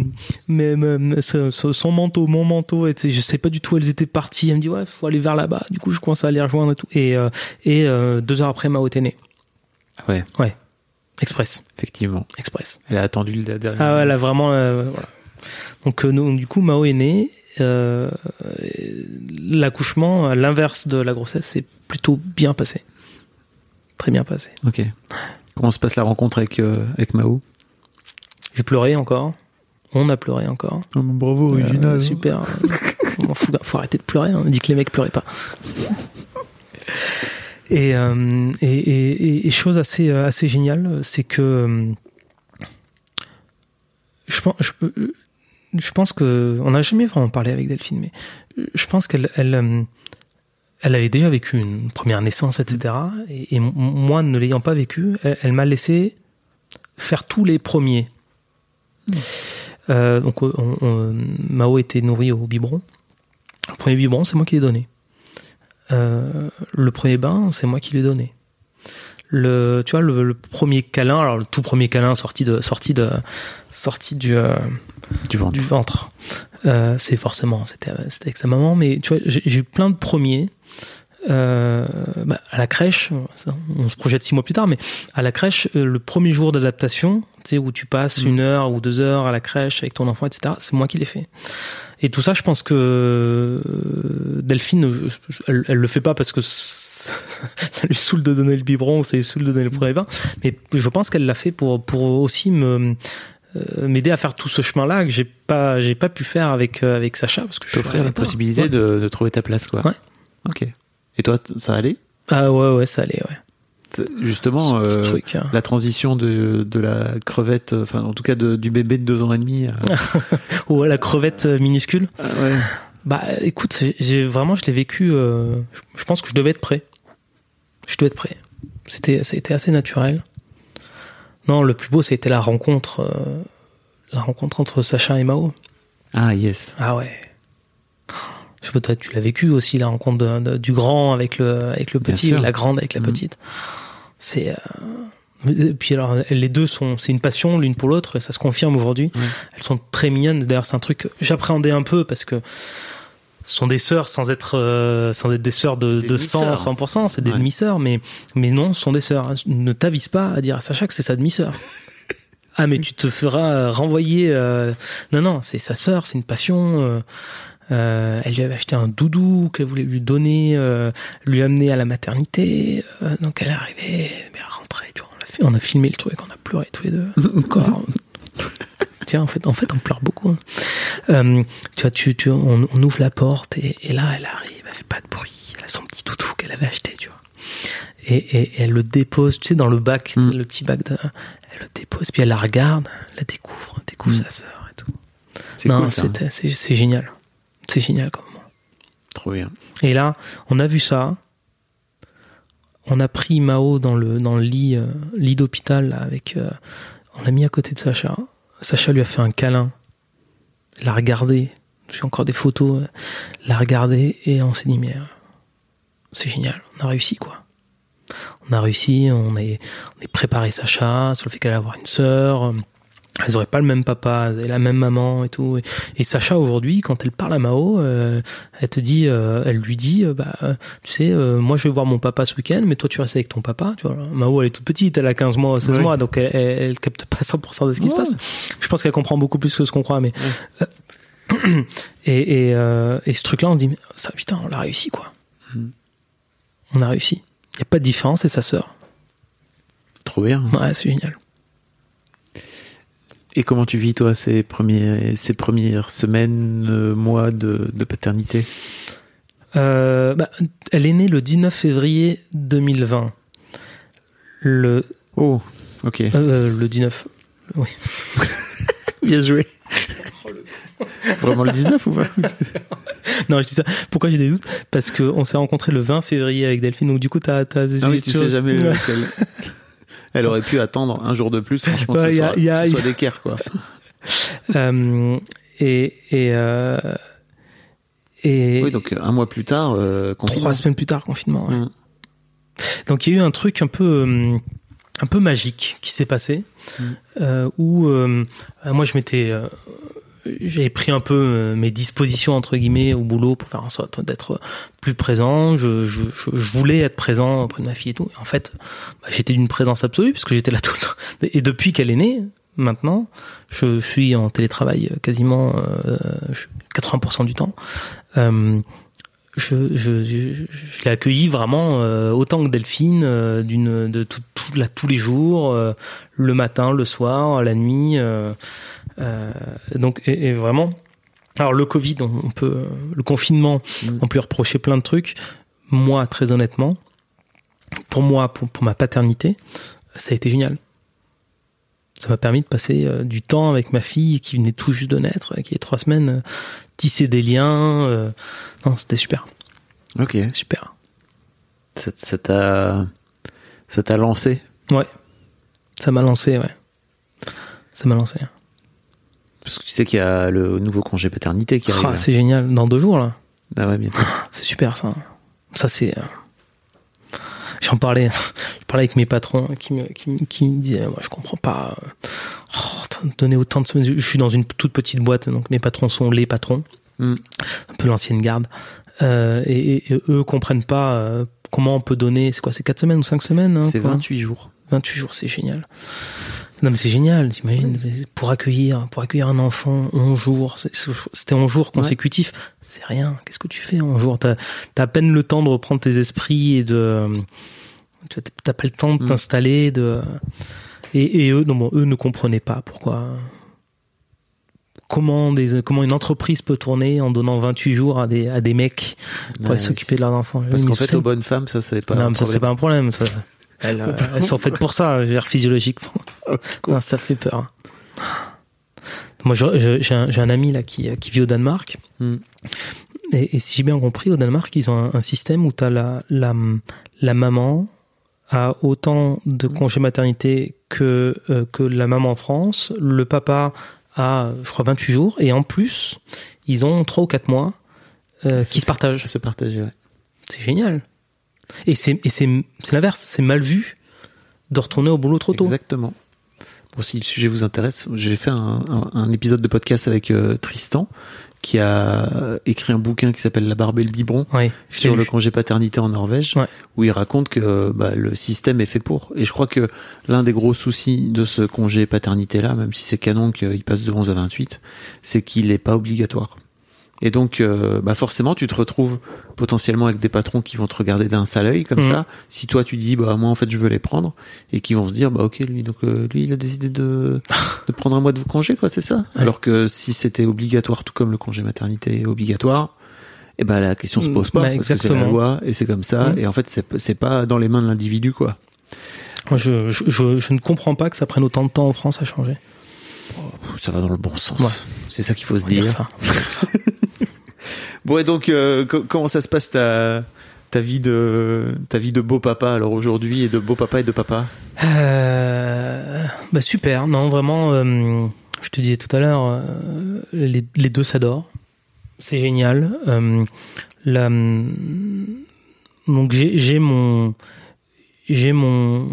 mais, mais, ce- ce- son manteau, mon manteau, et je sais pas du tout où elles étaient parties. Elle me dit ouais, faut aller vers là-bas. Du coup, je commence à les rejoindre et tout. Et euh, et deux heures après, Mao était né. Ouais, Ouais, express, effectivement. express. Elle a attendu la dernière Ah ouais, là vraiment. euh, voilà. Donc euh, nous, du coup, Mao est né. Euh, L'accouchement, à l'inverse de la grossesse, c'est plutôt bien passé. Très bien passé. Ok. Comment se passe la rencontre avec, euh, avec Mao? J'ai pleuré encore. On a pleuré encore. Bravo, Euh, super. Bon, faut, faut arrêter de pleurer. hein. On dit que les mecs pleuraient pas. (laughs) Et, euh, et, et- et chose assez, euh, assez géniale, c'est que euh, je pense, que on n'a jamais vraiment parlé avec Delphine, mais je pense qu'elle, elle, avait déjà vécu une première naissance, etc. Et, moi, ne l'ayant pas vécu, elle, m'a laissé faire tous les premiers. Donc, on- on- Mao était nourri au biberon. Le premier biberon, c'est moi qui l'ai donné. Euh, le premier bain, c'est moi qui l'ai donné. Le, tu vois, le, le premier câlin, alors le tout premier câlin sorti de, sorti de, sorti du, euh, Du ventre. du ventre. Euh, c'est forcément, c'était, c'était avec sa maman, mais tu vois, j'ai, j'ai eu plein de premiers. Euh, bah, à la crèche, ça, on se projette six mois plus tard, mais à la crèche, euh, le premier jour d'adaptation, tu sais, où tu passes une heure ou deux heures à la crèche avec ton enfant, etc., c'est moi qui l'ai fait. Et tout ça, je pense que euh, Delphine, je- je- elle, elle le fait pas parce que (laughs) ça lui saoule de donner le biberon ou ça lui saoule de donner le premier bain, mais je pense qu'elle l'a fait pour pour aussi me m'aider à faire tout ce chemin-là que j'ai pas j'ai pas pu faire avec avec Sacha parce que je T'offrir la possibilité Ouais. de, de trouver ta place, quoi. Ouais. Ok. Et toi, ça allait? Ah ouais ouais ça allait ouais Justement, euh, truc, hein. la transition de, de la crevette, euh, enfin, en tout cas, de- du bébé de deux ans et demi. euh, (laughs) ou la crevette euh, minuscule ah ouais. bah écoute j'ai- vraiment je l'ai vécu euh, je pense que je devais être prêt je devais être prêt c'était ça a été assez naturel non le plus beau ça a été la rencontre la rencontre entre Sacha et Mao Ah, yes. Ah ouais. Je sais pas, toi, tu l'as vécu aussi, la rencontre de- de- du grand avec le, avec le petit, la grande avec la Mhm. petite. C'est. euh, puis alors, les deux sont, c'est une passion l'une pour l'autre, et ça se confirme aujourd'hui. Ouais. Elles sont très mignonnes. D'ailleurs, c'est un truc j'appréhendais un peu parce que ce sont des sœurs sans être, euh, sans être des sœurs de, des de 100, demi-sœurs. 100%, c'est des Ouais. demi-sœurs, mais, mais non, ce sont des sœurs. Ne t'avise pas à dire à Sacha que c'est sa demi-sœur. (laughs) Ah, mais tu te feras renvoyer. euh, Non, non, c'est sa sœur, c'est une passion. euh, euh, elle lui avait acheté un doudou qu'elle voulait lui donner, euh, lui amener à la maternité. euh, donc elle est arrivée, mais elle rentrait. Tu vois, on, a fait, on a filmé le truc, on a pleuré tous les deux. (laughs) Encore. Tiens, en fait, en fait, on pleure beaucoup. hein. Euh, tu vois, tu, tu, on, on ouvre la porte et, et là, elle arrive, elle fait pas de bruit. Elle a son petit doudou qu'elle avait acheté, tu vois. Et, et- et elle le dépose, tu sais, dans le bac, Mm. le petit bac de. Elle le dépose, puis elle la regarde, elle la découvre, elle découvre Mm. sa sœur et tout. C'est Non, cool, c'est c'est génial. C'est génial comme moment. Trop bien. Et là, on a vu ça. On a pris Mao dans le, dans le lit, euh, lit d'hôpital avec. euh, on l'a mis à côté de Sacha. Sacha lui a fait un câlin. L'a regardé. J'ai encore des photos. euh, L'a regardé et on s'est dit mais c'est génial. On a réussi quoi. On a réussi. On est, on est préparé Sacha sur le fait qu'elle allait avoir une sœur. Elles auraient pas le même papa, elles avaient la même maman et tout. Et, et Sacha aujourd'hui, quand elle parle à Mao, euh, elle te dit, euh, elle lui dit, euh, bah, tu sais, moi je vais voir mon papa ce week-end, mais toi tu restes avec ton papa. Tu vois, Mao elle est toute petite, elle a 15 mois, 16 Ouais. mois, donc elle, elle, elle capte pas 100% de ce qui se passe. Je pense qu'elle comprend beaucoup plus que ce qu'on croit, mais (clears throat) et et, et ce truc-là, on dit, mais ça putain, on l'a réussi quoi. Hmm. On a réussi. Il y a pas de différence, c'est sa sœur. Trop bien. Ouais, c'est génial. Et comment tu vis, toi, ces, premiers, ces premières semaines, euh, mois de, de paternité? Euh, bah, elle est née le 19 février 2020. Le, Oh, ok. euh, le 19. Oui. (laughs) Bien joué. Vraiment le 19 ou pas? (laughs) Non, je dis ça. Pourquoi j'ai des doutes? Parce qu'on s'est rencontrés le 20 février avec Delphine. Donc du coup, t'as, t'as. Ah oui, tu sais jamais lequel. (laughs) Elle aurait pu attendre un jour de plus, franchement, que Ouais, ce y a- soit, y a- ce soit d'équerre, quoi. (laughs) Euh, et et euh, et Oui, donc un mois plus tard, euh, confinement. trois semaines plus tard, confinement. ouais. Mm. Donc il y a eu un truc un peu euh, un peu magique qui s'est passé Mm. euh, où euh, moi je m'étais euh, j'avais pris un peu euh, mes dispositions entre guillemets au boulot pour faire en sorte d'être plus présent. Je, voulais être présent auprès de ma fille et tout. En fait, bah, j'étais d'une présence absolue puisque j'étais là (laughs) tout le temps. Et depuis qu'elle est née, maintenant, je suis en télétravail quasiment euh, je- 80% du temps. Euh, je, l'ai accueilli vraiment euh, autant que Delphine, euh, d'une de tout, là, tous les jours, euh, le matin, le soir, la nuit. Euh, donc et, et vraiment. Alors le Covid, on, peut euh, le confinement, on peut lui reprocher plein de trucs. Moi, très honnêtement, pour moi, pour, pour ma paternité, ça a été génial. Ça m'a permis de passer euh, du temps avec ma fille qui venait tout juste de naître, qui est trois semaines, euh, tisser des liens. euh, non, c'était super, Ok. super. Ça ça t'a, ça t'a lancé? Ouais, ça m'a lancé, ouais. Ça m'a lancé. Parce que tu sais qu'il y a le nouveau congé paternité qui arrive. Ah, c'est génial. Dans deux jours, là. ah ouais, bientôt. C'est super, ça. Ça, c'est. euh, J'en parlais, je parlais avec mes patrons qui me, qui, me- qui me disaient, moi, je comprends pas. euh, oh, donner autant de. Je suis dans une toute petite boîte, donc mes patrons sont les patrons, Mm. un peu l'ancienne garde. Euh, et, et- eux comprennent pas euh, comment on peut donner. C'est quoi, c'est 4 semaines ou 5 semaines hein, C'est quoi 28 jours. 28 jours, c'est génial. Non mais c'est génial, t'imagines, pour accueillir, pour accueillir un enfant 11 jours, c'était 11 jours consécutifs, c'est rien. Qu'est-ce que tu fais en 11 jours T'as as à peine le temps de reprendre tes esprits et de, t'as pas le temps de Mm. t'installer, de et, et eux, non bon, eux ne comprenaient pas pourquoi. Comment des, comment une entreprise peut tourner en donnant 28 jours à des, à des mecs pour Ouais. s'occuper de leurs enfants. Parce qu'en fait, sais- aux bonnes femmes, ça, c'est pas. non, un mais ça c'est problème. pas un problème. Ça. Elles, euh, elles sont faites pour ça, je veux dire, physiologiquement. (laughs) Non, ça fait peur. Moi, je- je- j'ai un, ami là qui, qui vit au Danemark. Hmm. Et, et si j'ai bien compris, au Danemark, ils ont un, un système où tu as la, la, la maman a autant de congés maternité que, euh, que la maman en France. Le papa a, je crois, 28 jours. Et en plus, ils ont 3 ou 4 mois euh, qui se partagent. Se partager, ouais. C'est génial. Et c'est l'inverse, c'est mal vu de retourner au boulot trop tôt. Exactement. Bon, si le sujet vous intéresse, j'ai fait un, un- un épisode de podcast avec euh, Tristan qui a euh, écrit un bouquin qui s'appelle La barbe et le biberon sur le congé paternité en Norvège, Ouais. où il raconte que bah, le système est fait pour. Et je crois que l'un des gros soucis de ce congé paternité-là, même si c'est canon qu'il passe de 11 à 28, c'est qu'il n'est pas obligatoire. Et donc, euh, bah forcément, tu te retrouves potentiellement avec des patrons qui vont te regarder d'un sale œil comme Mhm. ça. Si toi tu dis, bah moi en fait je veux les prendre, et qui vont se dire, bah ok lui donc euh, lui il a décidé de, (laughs) de prendre un mois de congé quoi, c'est ça. Ouais. Alors que si c'était obligatoire, tout comme le congé maternité est obligatoire, et ben la question se pose pas Bah, parce que c'est la loi et c'est comme ça. Mhm. Et en fait c'est c'est pas dans les mains de l'individu quoi. Moi, je, je, je, je ne comprends pas que ça prenne autant de temps en France à changer. Ça va dans le bon sens. Ouais. C'est ça qu'il faut se On dire ça. Ça. (laughs) Bon, et donc, euh, co- comment ça se passe ta, ta vie de ta vie de beau papa alors aujourd'hui et de beau papa et de papa? Euh, bah super, non vraiment, euh, je te disais tout à l'heure, les, les deux s'adorent, c'est génial. La, donc j'ai j'ai mon j'ai mon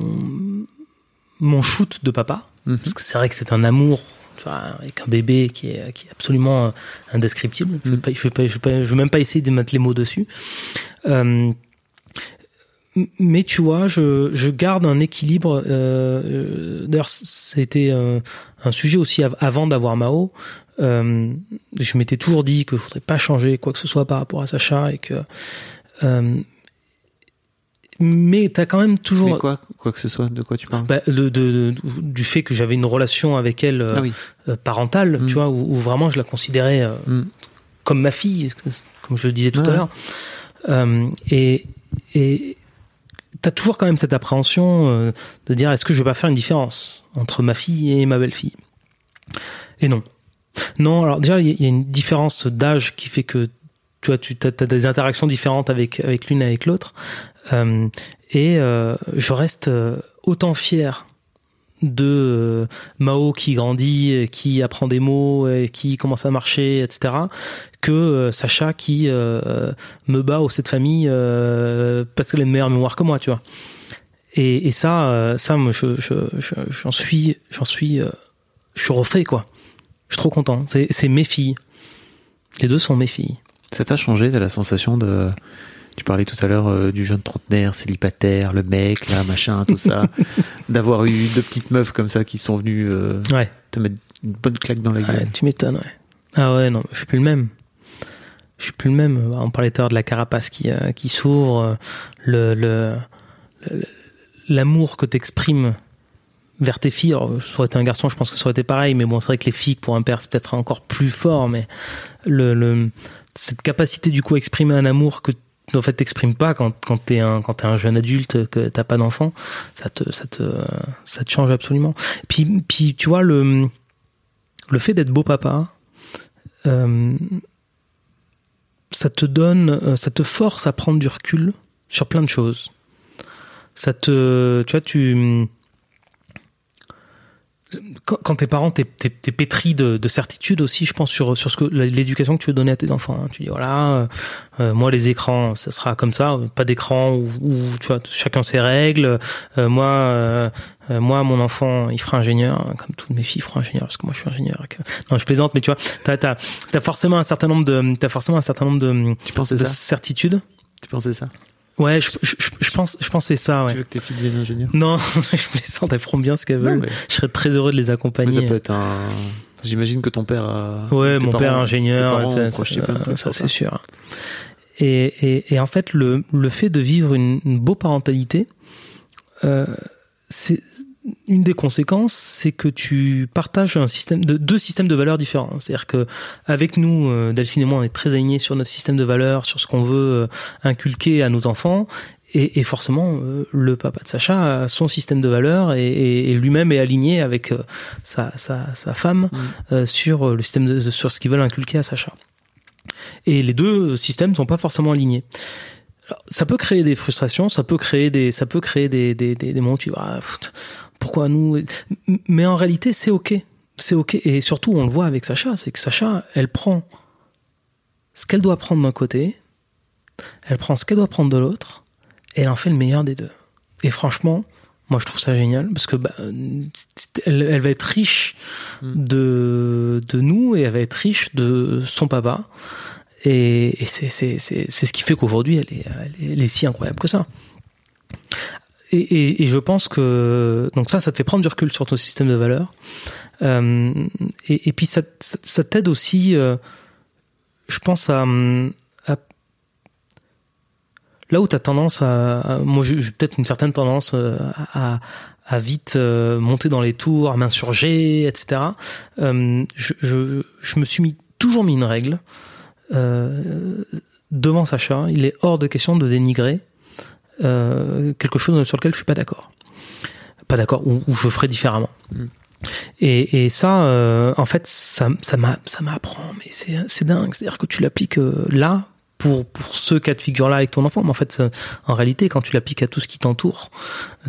mon shoot de papa Mhm. parce que c'est vrai que c'est un amour tu vois, avec un bébé qui est, qui est absolument euh, indescriptible. Je ne vais, je vais, même pas essayer de mettre les mots dessus. Euh, mais tu vois, je, je garde un équilibre. Euh, euh, D'ailleurs, c'était un, un sujet aussi av- avant d'avoir Mao. Euh, je m'étais toujours dit que je voudrais pas changer quoi que ce soit par rapport à Sacha et que. Mais t'as quand même toujours Mais quoi quoi que ce soit de quoi tu parles? Bah, de, de- de- du fait que j'avais une relation avec elle euh, Ah oui. euh, parentale, Mm. tu vois, où, où vraiment je la considérais euh, Mm. comme ma fille, comme je le disais tout Ouais. à l'heure. Euh, et et t'as toujours quand même cette appréhension euh, de dire est-ce que je vais pas faire une différence entre ma fille et ma belle-fille? Et non. Non, alors déjà, il y a- il y a une différence d'âge qui fait que tu vois, tu as, des interactions différentes avec, avec l'une et avec l'autre. Euh, et euh, je reste euh, autant fier de Mao qui grandit, qui apprend des mots, et qui commence à marcher, etc., que Sacha qui me bat au cette famille parce qu'elle a une meilleure mémoire que moi, tu vois. Et, ça, ça, j'en suis, j'en suis, je suis refait, quoi. Je suis trop content. C'est, c'est mes filles. Les deux sont mes filles. Ça t'a changé T'as la sensation de tu parlais tout à l'heure euh, du jeune trentenaire, célibataire, le mec, là, machin, tout ça. (laughs) D'avoir eu deux petites meufs comme ça qui sont venues euh, Ouais. te mettre une bonne claque dans la Ouais, gueule. tu m'étonnes, ouais. Ah ouais, non, je suis plus le même. Je suis plus le même. On parlait tout à l'heure de la carapace qui, euh, qui s'ouvre, le, le, le- l'amour que t'exprimes vers tes filles. Alors, ça aurait été un garçon, je pense que ça aurait été pareil, mais bon, c'est vrai que les filles, pour un père, c'est peut-être encore plus fort, mais le, le, cette capacité, du coup, à exprimer un amour que en fait t'exprimes pas quand quand t'es un quand t'es un jeune adulte que t'as pas d'enfant ça te ça te ça te change absolument puis puis tu vois le le fait d'être beau papa, euh, ça te donne, euh, ça te force à prendre du recul sur plein de choses. Ça te, tu vois, tu, quand, t'es parent, t'es, t'es, t'es pétri de, de certitude aussi, je pense, sur, sur ce que l'éducation que tu veux donner à tes enfants. hein. Tu dis voilà, euh, euh, moi les écrans, ça sera comme ça, pas d'écran où, où, tu vois, chacun ses règles. Euh, moi, euh, euh, moi, mon enfant, il fera ingénieur, hein, comme toutes mes filles feront ingénieur, parce que moi je suis ingénieur. que- Non, je plaisante, mais tu vois, t'as, t'as, t'as forcément un certain nombre de, t'as forcément un certain nombre de, Tu de ça? certitudes. Tu pensais ça? Ouais, je, je, je, je pense, je pensais ça. Ouais. Tu veux que tes filles deviennent ingénieurs? Non, (laughs) je plaisante, elles feront bien ce qu'elles Non, veulent. mais- Je serais très heureux de les Mais accompagner. ça peut être un. J'imagine que ton père a. Ouais, mon parents- père ingénieur, tes parents ça, ça, ça, c'est sûr. Et, et, et en fait, le, le fait de vivre une, une beau parentalité, euh, c'est une des conséquences, c'est que tu partages un système de deux systèmes de valeurs différents. C'est-à-dire que avec nous, euh, Delphine et moi, on est très alignés sur notre système de valeurs, sur ce qu'on veut euh, inculquer à nos enfants. Et, et forcément, euh, le papa de Sacha a son système de valeurs et, et- et lui-même est aligné avec sa, sa, sa femme euh, sur le système de, sur ce qu'ils veulent inculquer à Sacha. Et les deux systèmes ne sont pas forcément alignés. Alors, ça peut créer des frustrations, ça peut créer des, ça peut créer des, des, des, des moments où tu dis, ah, pff, pourquoi nous Mais en réalité, c'est ok, c'est ok. Et surtout, on le voit avec Sacha, c'est que Sacha, elle prend ce qu'elle doit prendre d'un côté, elle prend ce qu'elle doit prendre de l'autre, et elle en fait le meilleur des deux. Et franchement, moi, je trouve ça génial parce que bah, elle, elle va être riche de, de nous et elle va être riche de son papa. Et, et c'est, ce qui fait qu'aujourd'hui, elle est, elle, est, elle est si incroyable que ça. Et, je pense que donc ça, ça te fait prendre du recul sur ton système de valeurs. Euh, et, puis ça, t'aide aussi, euh, je pense à, là où tu as tendance à, moi j'ai peut-être une certaine tendance euh, à, vite monter dans les tours, à m'insurger, etc. Je, me suis mis toujours mis une règle devant Sacha. Il est hors de question de dénigrer euh, quelque chose sur lequel je suis pas d'accord, pas d'accord ou, ou je ferai différemment. Et, et ça, euh, en fait, ça, ça m'a, ça m'apprend, mais c'est, dingue. C'est-à-dire que tu l'appliques euh, là pour pour ce cas de figure-là avec ton enfant, mais en fait, en réalité, quand tu l'appliques à tout ce qui t'entoure,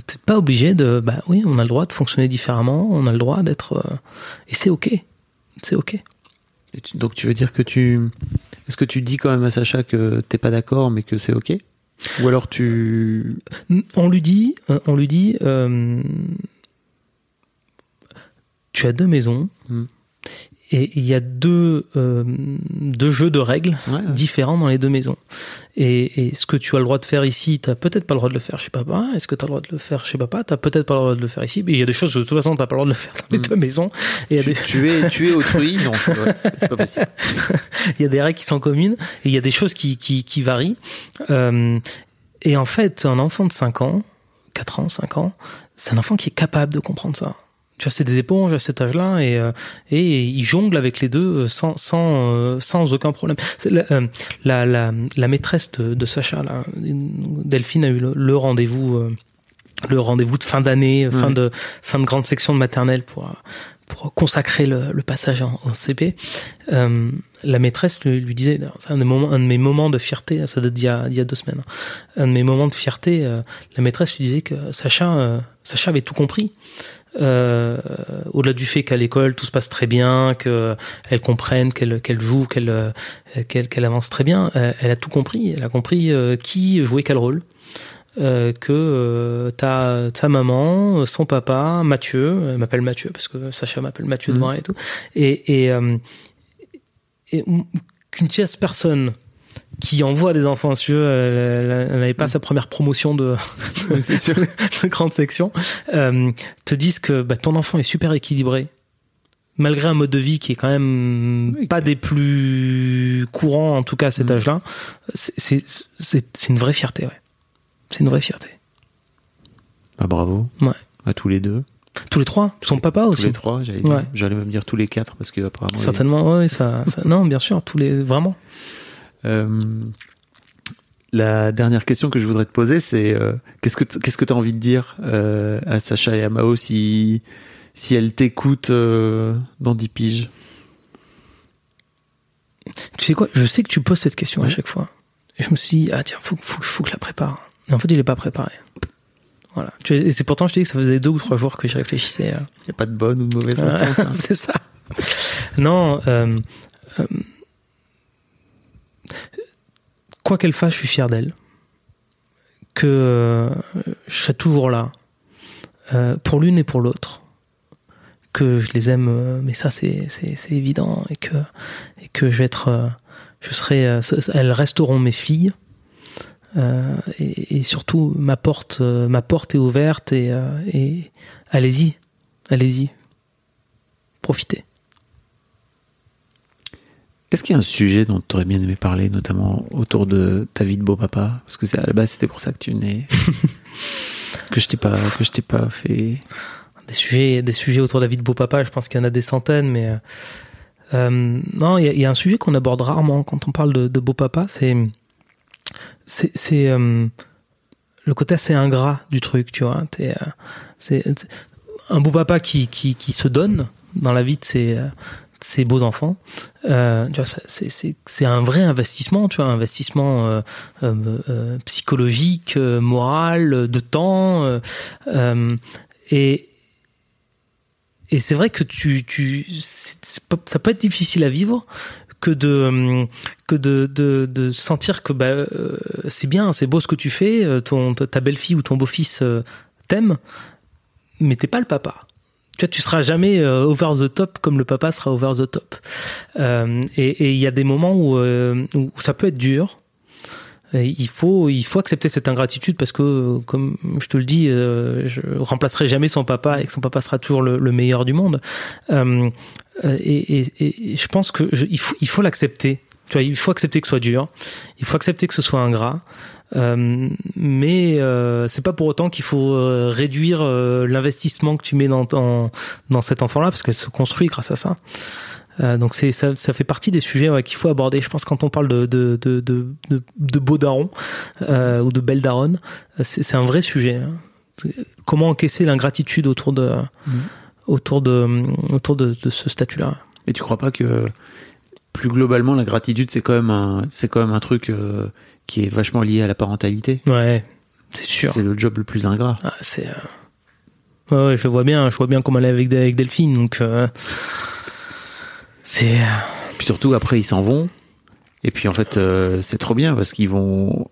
t'es pas obligé de. Bah oui, on a le droit de fonctionner différemment, on a le droit d'être, euh, et c'est ok, c'est ok. Et tu- donc tu veux dire que tu... Est-ce que tu dis quand même à Sacha que t'es pas d'accord mais que c'est ok? Ou alors tu... On lui dit, euh, on lui dit, euh, tu as deux maisons Hmm. Et il y a deux euh, deux jeux de règles Ouais, ouais. différents dans les deux maisons. Et, et ce que tu as le droit de faire ici, t'as peut-être pas le droit de le faire chez papa. Est-ce que tu as le droit de le faire chez papa? T'as peut-être pas le droit de le faire ici. Mais il y a des choses de toute façon t'as pas le droit de le faire dans les Hmm. deux maisons. Et Tu, des tu es, tu es autrui (laughs) Non, c'est pas possible. il y a des règles qui sont communes et il y a des choses qui, qui, qui varient. Euh, et en fait, un enfant de 5 ans, 4 ans, 5 ans, c'est un enfant qui est capable de comprendre ça. Tu vois, c'est des éponges à cet âge-là et, euh, et il jongle avec les deux euh, sans, sans, euh, sans aucun problème. La, la, la, la maîtresse de, de Sacha, là, Delphine, a eu le, le rendez-vous. le rendez-vous de fin d'année, fin de fin de grande section de maternelle pour pour consacrer le, le passage en, en CP. Euh, la maîtresse lui, lui disait, c'est un, des moments- un de mes moments de fierté, ça date d'il y a, d'il y a deux semaines, un de mes moments de fierté, euh, la maîtresse lui disait que Sacha, euh, Sacha avait tout compris. Euh, au-delà du fait qu'à l'école tout se passe très bien, qu'elle comprenne, qu'elle qu'elle joue, qu'elle euh, qu'elle qu'elle avance très bien, euh, elle a tout compris. Elle a compris euh, qui jouait quel rôle. Euh, que euh, ta, ta maman, son papa, Mathieu, elle m'appelle Mathieu parce que Sacha m'appelle Mathieu devant elle et tout, et, et, euh, et qu'une tierce personne qui envoie des enfants si tu veux, elle elle- elle n'avait pas sa première promotion de, (laughs) de, (laughs) de grande section, euh, te disent que bah, ton enfant est super équilibré, malgré un mode de vie qui est quand même Oui, pas des plus courants, en tout cas à cet Mm. âge-là, c'est- une vraie fierté, ouais. C'est une vraie fierté. Bah, bravo. Ouais. À tous les deux. Tous les trois, son papa Tous aussi? les trois, j'allais dire. Ouais. J'allais même dire tous les quatre parce que apparemment. il y a- Certainement, ouais, ça, ça- non, bien sûr, tous les, vraiment. Euh, la dernière question que je voudrais te poser, c'est euh, qu'est-ce que qu'est-ce que tu as envie de dire euh, à Sacha et à Mao si si elles t'écoutent euh, dans 10 piges? Tu sais quoi? Je sais que tu poses cette question à chaque fois. Et je me suis dit, ah tiens, faut, faut, faut que je la prépare. Mais en fait, il est pas préparé. Voilà. Et c'est pourtant, je te dis que ça faisait deux ou trois jours que j'y réfléchissais. euh. Il n'y a pas de bonne ou de mauvaise réponse. hein. (laughs) c'est ça. Non. euh, quoi qu'elle fasse, je suis fier d'elle. Que euh, je serai toujours là euh, pour l'une et pour l'autre. Que je les aime, euh, mais ça c'est évident et que et que je vais être, je serai, elles resteront mes filles. Et, surtout, ma porte, ma porte est ouverte et allez-y, allez-y, profitez. Est-ce qu'il y a un sujet dont tu aurais bien aimé parler, notamment autour de ta vie de beau papa? Parce que c'est- à la base, c'était pour ça que tu venais. (laughs) que je t'ai pas, que je t'ai pas fait. des sujets, des sujets autour de la vie de beau papa. Je pense qu'il y en a des centaines, mais euh, euh, non, il y, a- il y a un sujet qu'on aborde rarement quand on parle de, de beau papa. C'est c'est euh, le côté assez ingrat du truc, tu vois. Euh, C'est un beau papa qui qui qui se donne dans la vie de ses ses beaux enfants. Euh, c'est un vrai investissement, tu vois, investissement euh, euh, euh, psychologique, moral, de temps. et et c'est vrai que tu, ça peut être difficile à vivre que de que de sentir que bah c'est bien, c'est beau ce que tu fais, ton ta belle-fille ou ton beau-fils t'aime, mais t'es pas le papa. Tu tu seras jamais euh, over the top comme le papa sera over the top. Euh, et il y a des moments où, euh, où ça peut être dur. Il faut, il faut accepter cette ingratitude parce que, comme je te le dis, euh, je remplacerai jamais son papa et que son papa sera toujours le, le meilleur du monde. Euh, et, et, et je pense que je- il faut, il faut l'accepter. Tu vois, il faut accepter que ce soit dur. Il faut accepter que ce soit ingrat. Euh, mais euh, c'est pas pour autant qu'il faut euh, réduire l'investissement que tu mets dans, dans, dans cet enfant-là parce qu'elle se construit grâce à ça. Euh, donc c'est ça, ça fait partie des sujets ouais, qu'il faut aborder. Je pense quand on parle de de de de, de, de beau daron euh, ou de belle daronne, c'est un vrai sujet. hein. Comment encaisser l'ingratitude autour de autour de autour de, de ce statut-là. Et tu crois pas que plus globalement la gratitude c'est quand même un c'est quand même un truc euh, qui est vachement lié à la parentalité. Ouais, c'est sûr. C'est le job le plus ingrat. Ah, c'est. euh, Ouais, ouais, je vois bien. Je vois bien comment elle est avec, avec Delphine. Donc, euh, c'est. Puis surtout après ils s'en vont et puis en fait euh, c'est trop bien parce qu'ils vont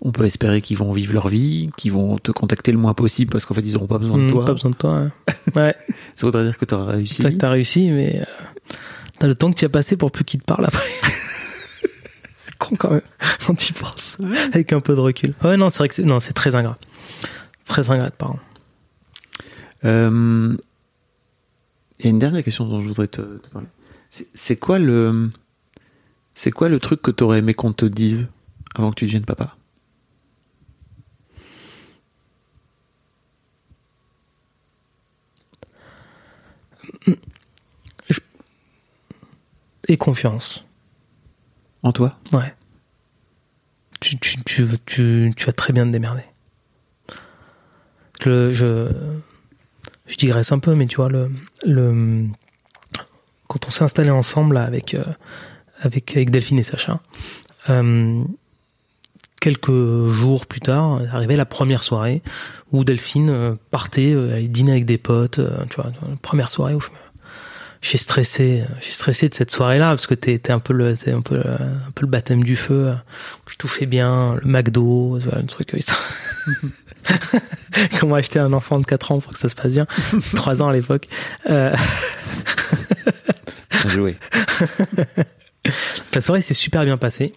on peut espérer qu'ils vont vivre leur vie, qu'ils vont te contacter le moins possible parce qu'en fait ils auront pas besoin de Hmm, toi. Pas besoin de toi. Ouais. ouais. (laughs) Ça voudrait dire que tu auras réussi. C'est vrai que t'as réussi, mais euh, t'as le temps que tu as passé pour plus qu'il te parle après. Con quand même (laughs) quand tu y penses avec un peu de recul. Ouais, non, c'est vrai que c'est non, c'est très ingrat. Très ingrat de parents. Euh, Il y a une dernière question dont je voudrais te, te parler. C'est- C'est quoi le c'est quoi le truc que t'aurais aimé qu'on te dise avant que tu deviennes papa? Et confiance. En toi Ouais. Tu, tu, tu, tu, tu vas très bien te démerder. Je, je, digresse un peu, mais tu vois, le, le, quand on s'est installé ensemble là, avec, euh, avec, avec Delphine et Sacha, euh, quelques jours plus tard, arrivait la première soirée où Delphine euh, partait aller dîner avec des potes, tu vois, première soirée où je me, j'ai stressé, j'ai stressé de cette soirée-là parce que t'es, t'es un peu le, t'es un peu, le- un peu le baptême du feu. Je tout fais bien, le McDo, le truc. euh, (laughs) Comment acheter un enfant de 4 ans pour que ça se passe bien (laughs) 3 ans à l'époque. Euh, joué. la soirée s'est super bien passée.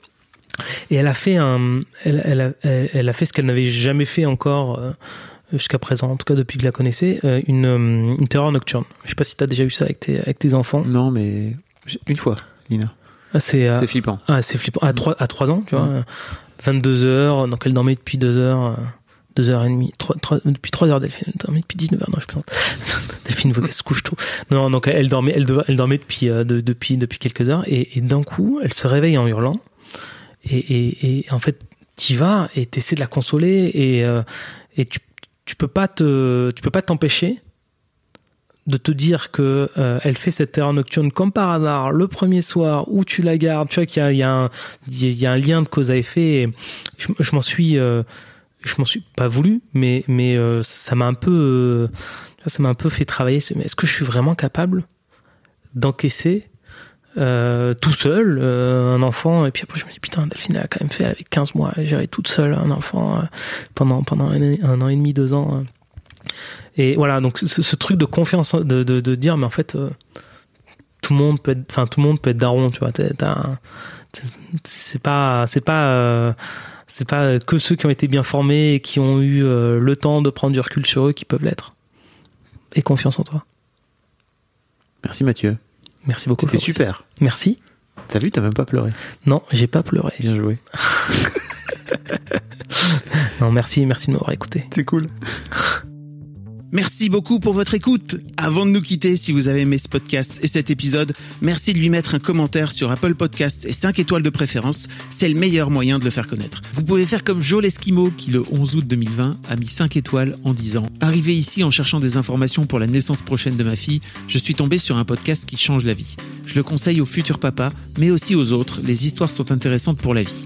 Et elle a fait un, elle, elle a, elle elle a fait ce qu'elle n'avait jamais fait encore euh, jusqu'à présent, en tout cas depuis que je la connaissais, euh, une, euh, une terreur nocturne. Je sais pas si t'as déjà eu ça avec tes, avec tes enfants. Non, mais une fois, Lina. Ah, C'est, euh, C'est flippant. Ah, c'est flippant. À 3, à 3 ans, tu vois. 22 heures, donc elle dormait depuis 2 heures, 2 heures et demie, 3, 3, depuis 3 heures Delphine, elle dormait depuis 19 heures, non, je plaisante. (laughs) Delphine qu'elle se couche tôt. Non, donc elle dormait, elle, dormait depuis, euh, de- depuis, depuis quelques heures, et, et d'un coup, elle se réveille en hurlant, et, et, et en fait, t'y vas, et t'essaies de la consoler, et, euh, et tu, tu peux pas peux pas t'empêcher de te dire que euh, elle fait cette terreur nocturne comme par hasard le premier soir où tu la gardes. Tu vois qu'il y a, un lien de cause à effet et je, m'en suis euh, je m'en suis pas voulu mais euh, ça m'a un peu ça m'a un peu fait travailler. Est-ce que je suis vraiment capable d'encaisser euh, tout seul euh, un enfant et puis après je me dis putain Delphine a quand même fait avait 15 mois elle gérait toute seule un enfant euh, pendant pendant un, an et demi deux ans euh. Et voilà, donc ce, ce truc de confiance, de, de, de dire, mais en fait, euh, tout le monde peut être, enfin tout le monde peut être daron, tu vois. C'est pas, c'est pas, euh, c'est pas que ceux qui ont été bien formés et qui ont eu le temps de prendre du recul sur eux qui peuvent l'être. Et confiance en toi. Merci Mathieu. Merci beaucoup. C'était super. Merci. T'as vu, t'as même pas pleuré. Non, j'ai pas pleuré. Bien joué. (laughs) Non, merci, merci de m'avoir écouté. C'est cool. (laughs) Merci beaucoup pour votre écoute. Avant de nous quitter, si vous avez aimé ce podcast et cet épisode, merci de lui mettre un commentaire sur Apple Podcast et 5 étoiles de préférence. C'est le meilleur moyen de le faire connaître. Vous pouvez faire comme Joe Lesquimo qui, le 11 août 2020, a mis 5 étoiles en disant Arrivé ici en cherchant des informations pour la naissance prochaine de ma fille, je suis tombé sur un podcast qui change la vie. Je le conseille aux futurs papas, mais aussi aux autres. Les histoires sont intéressantes pour la vie.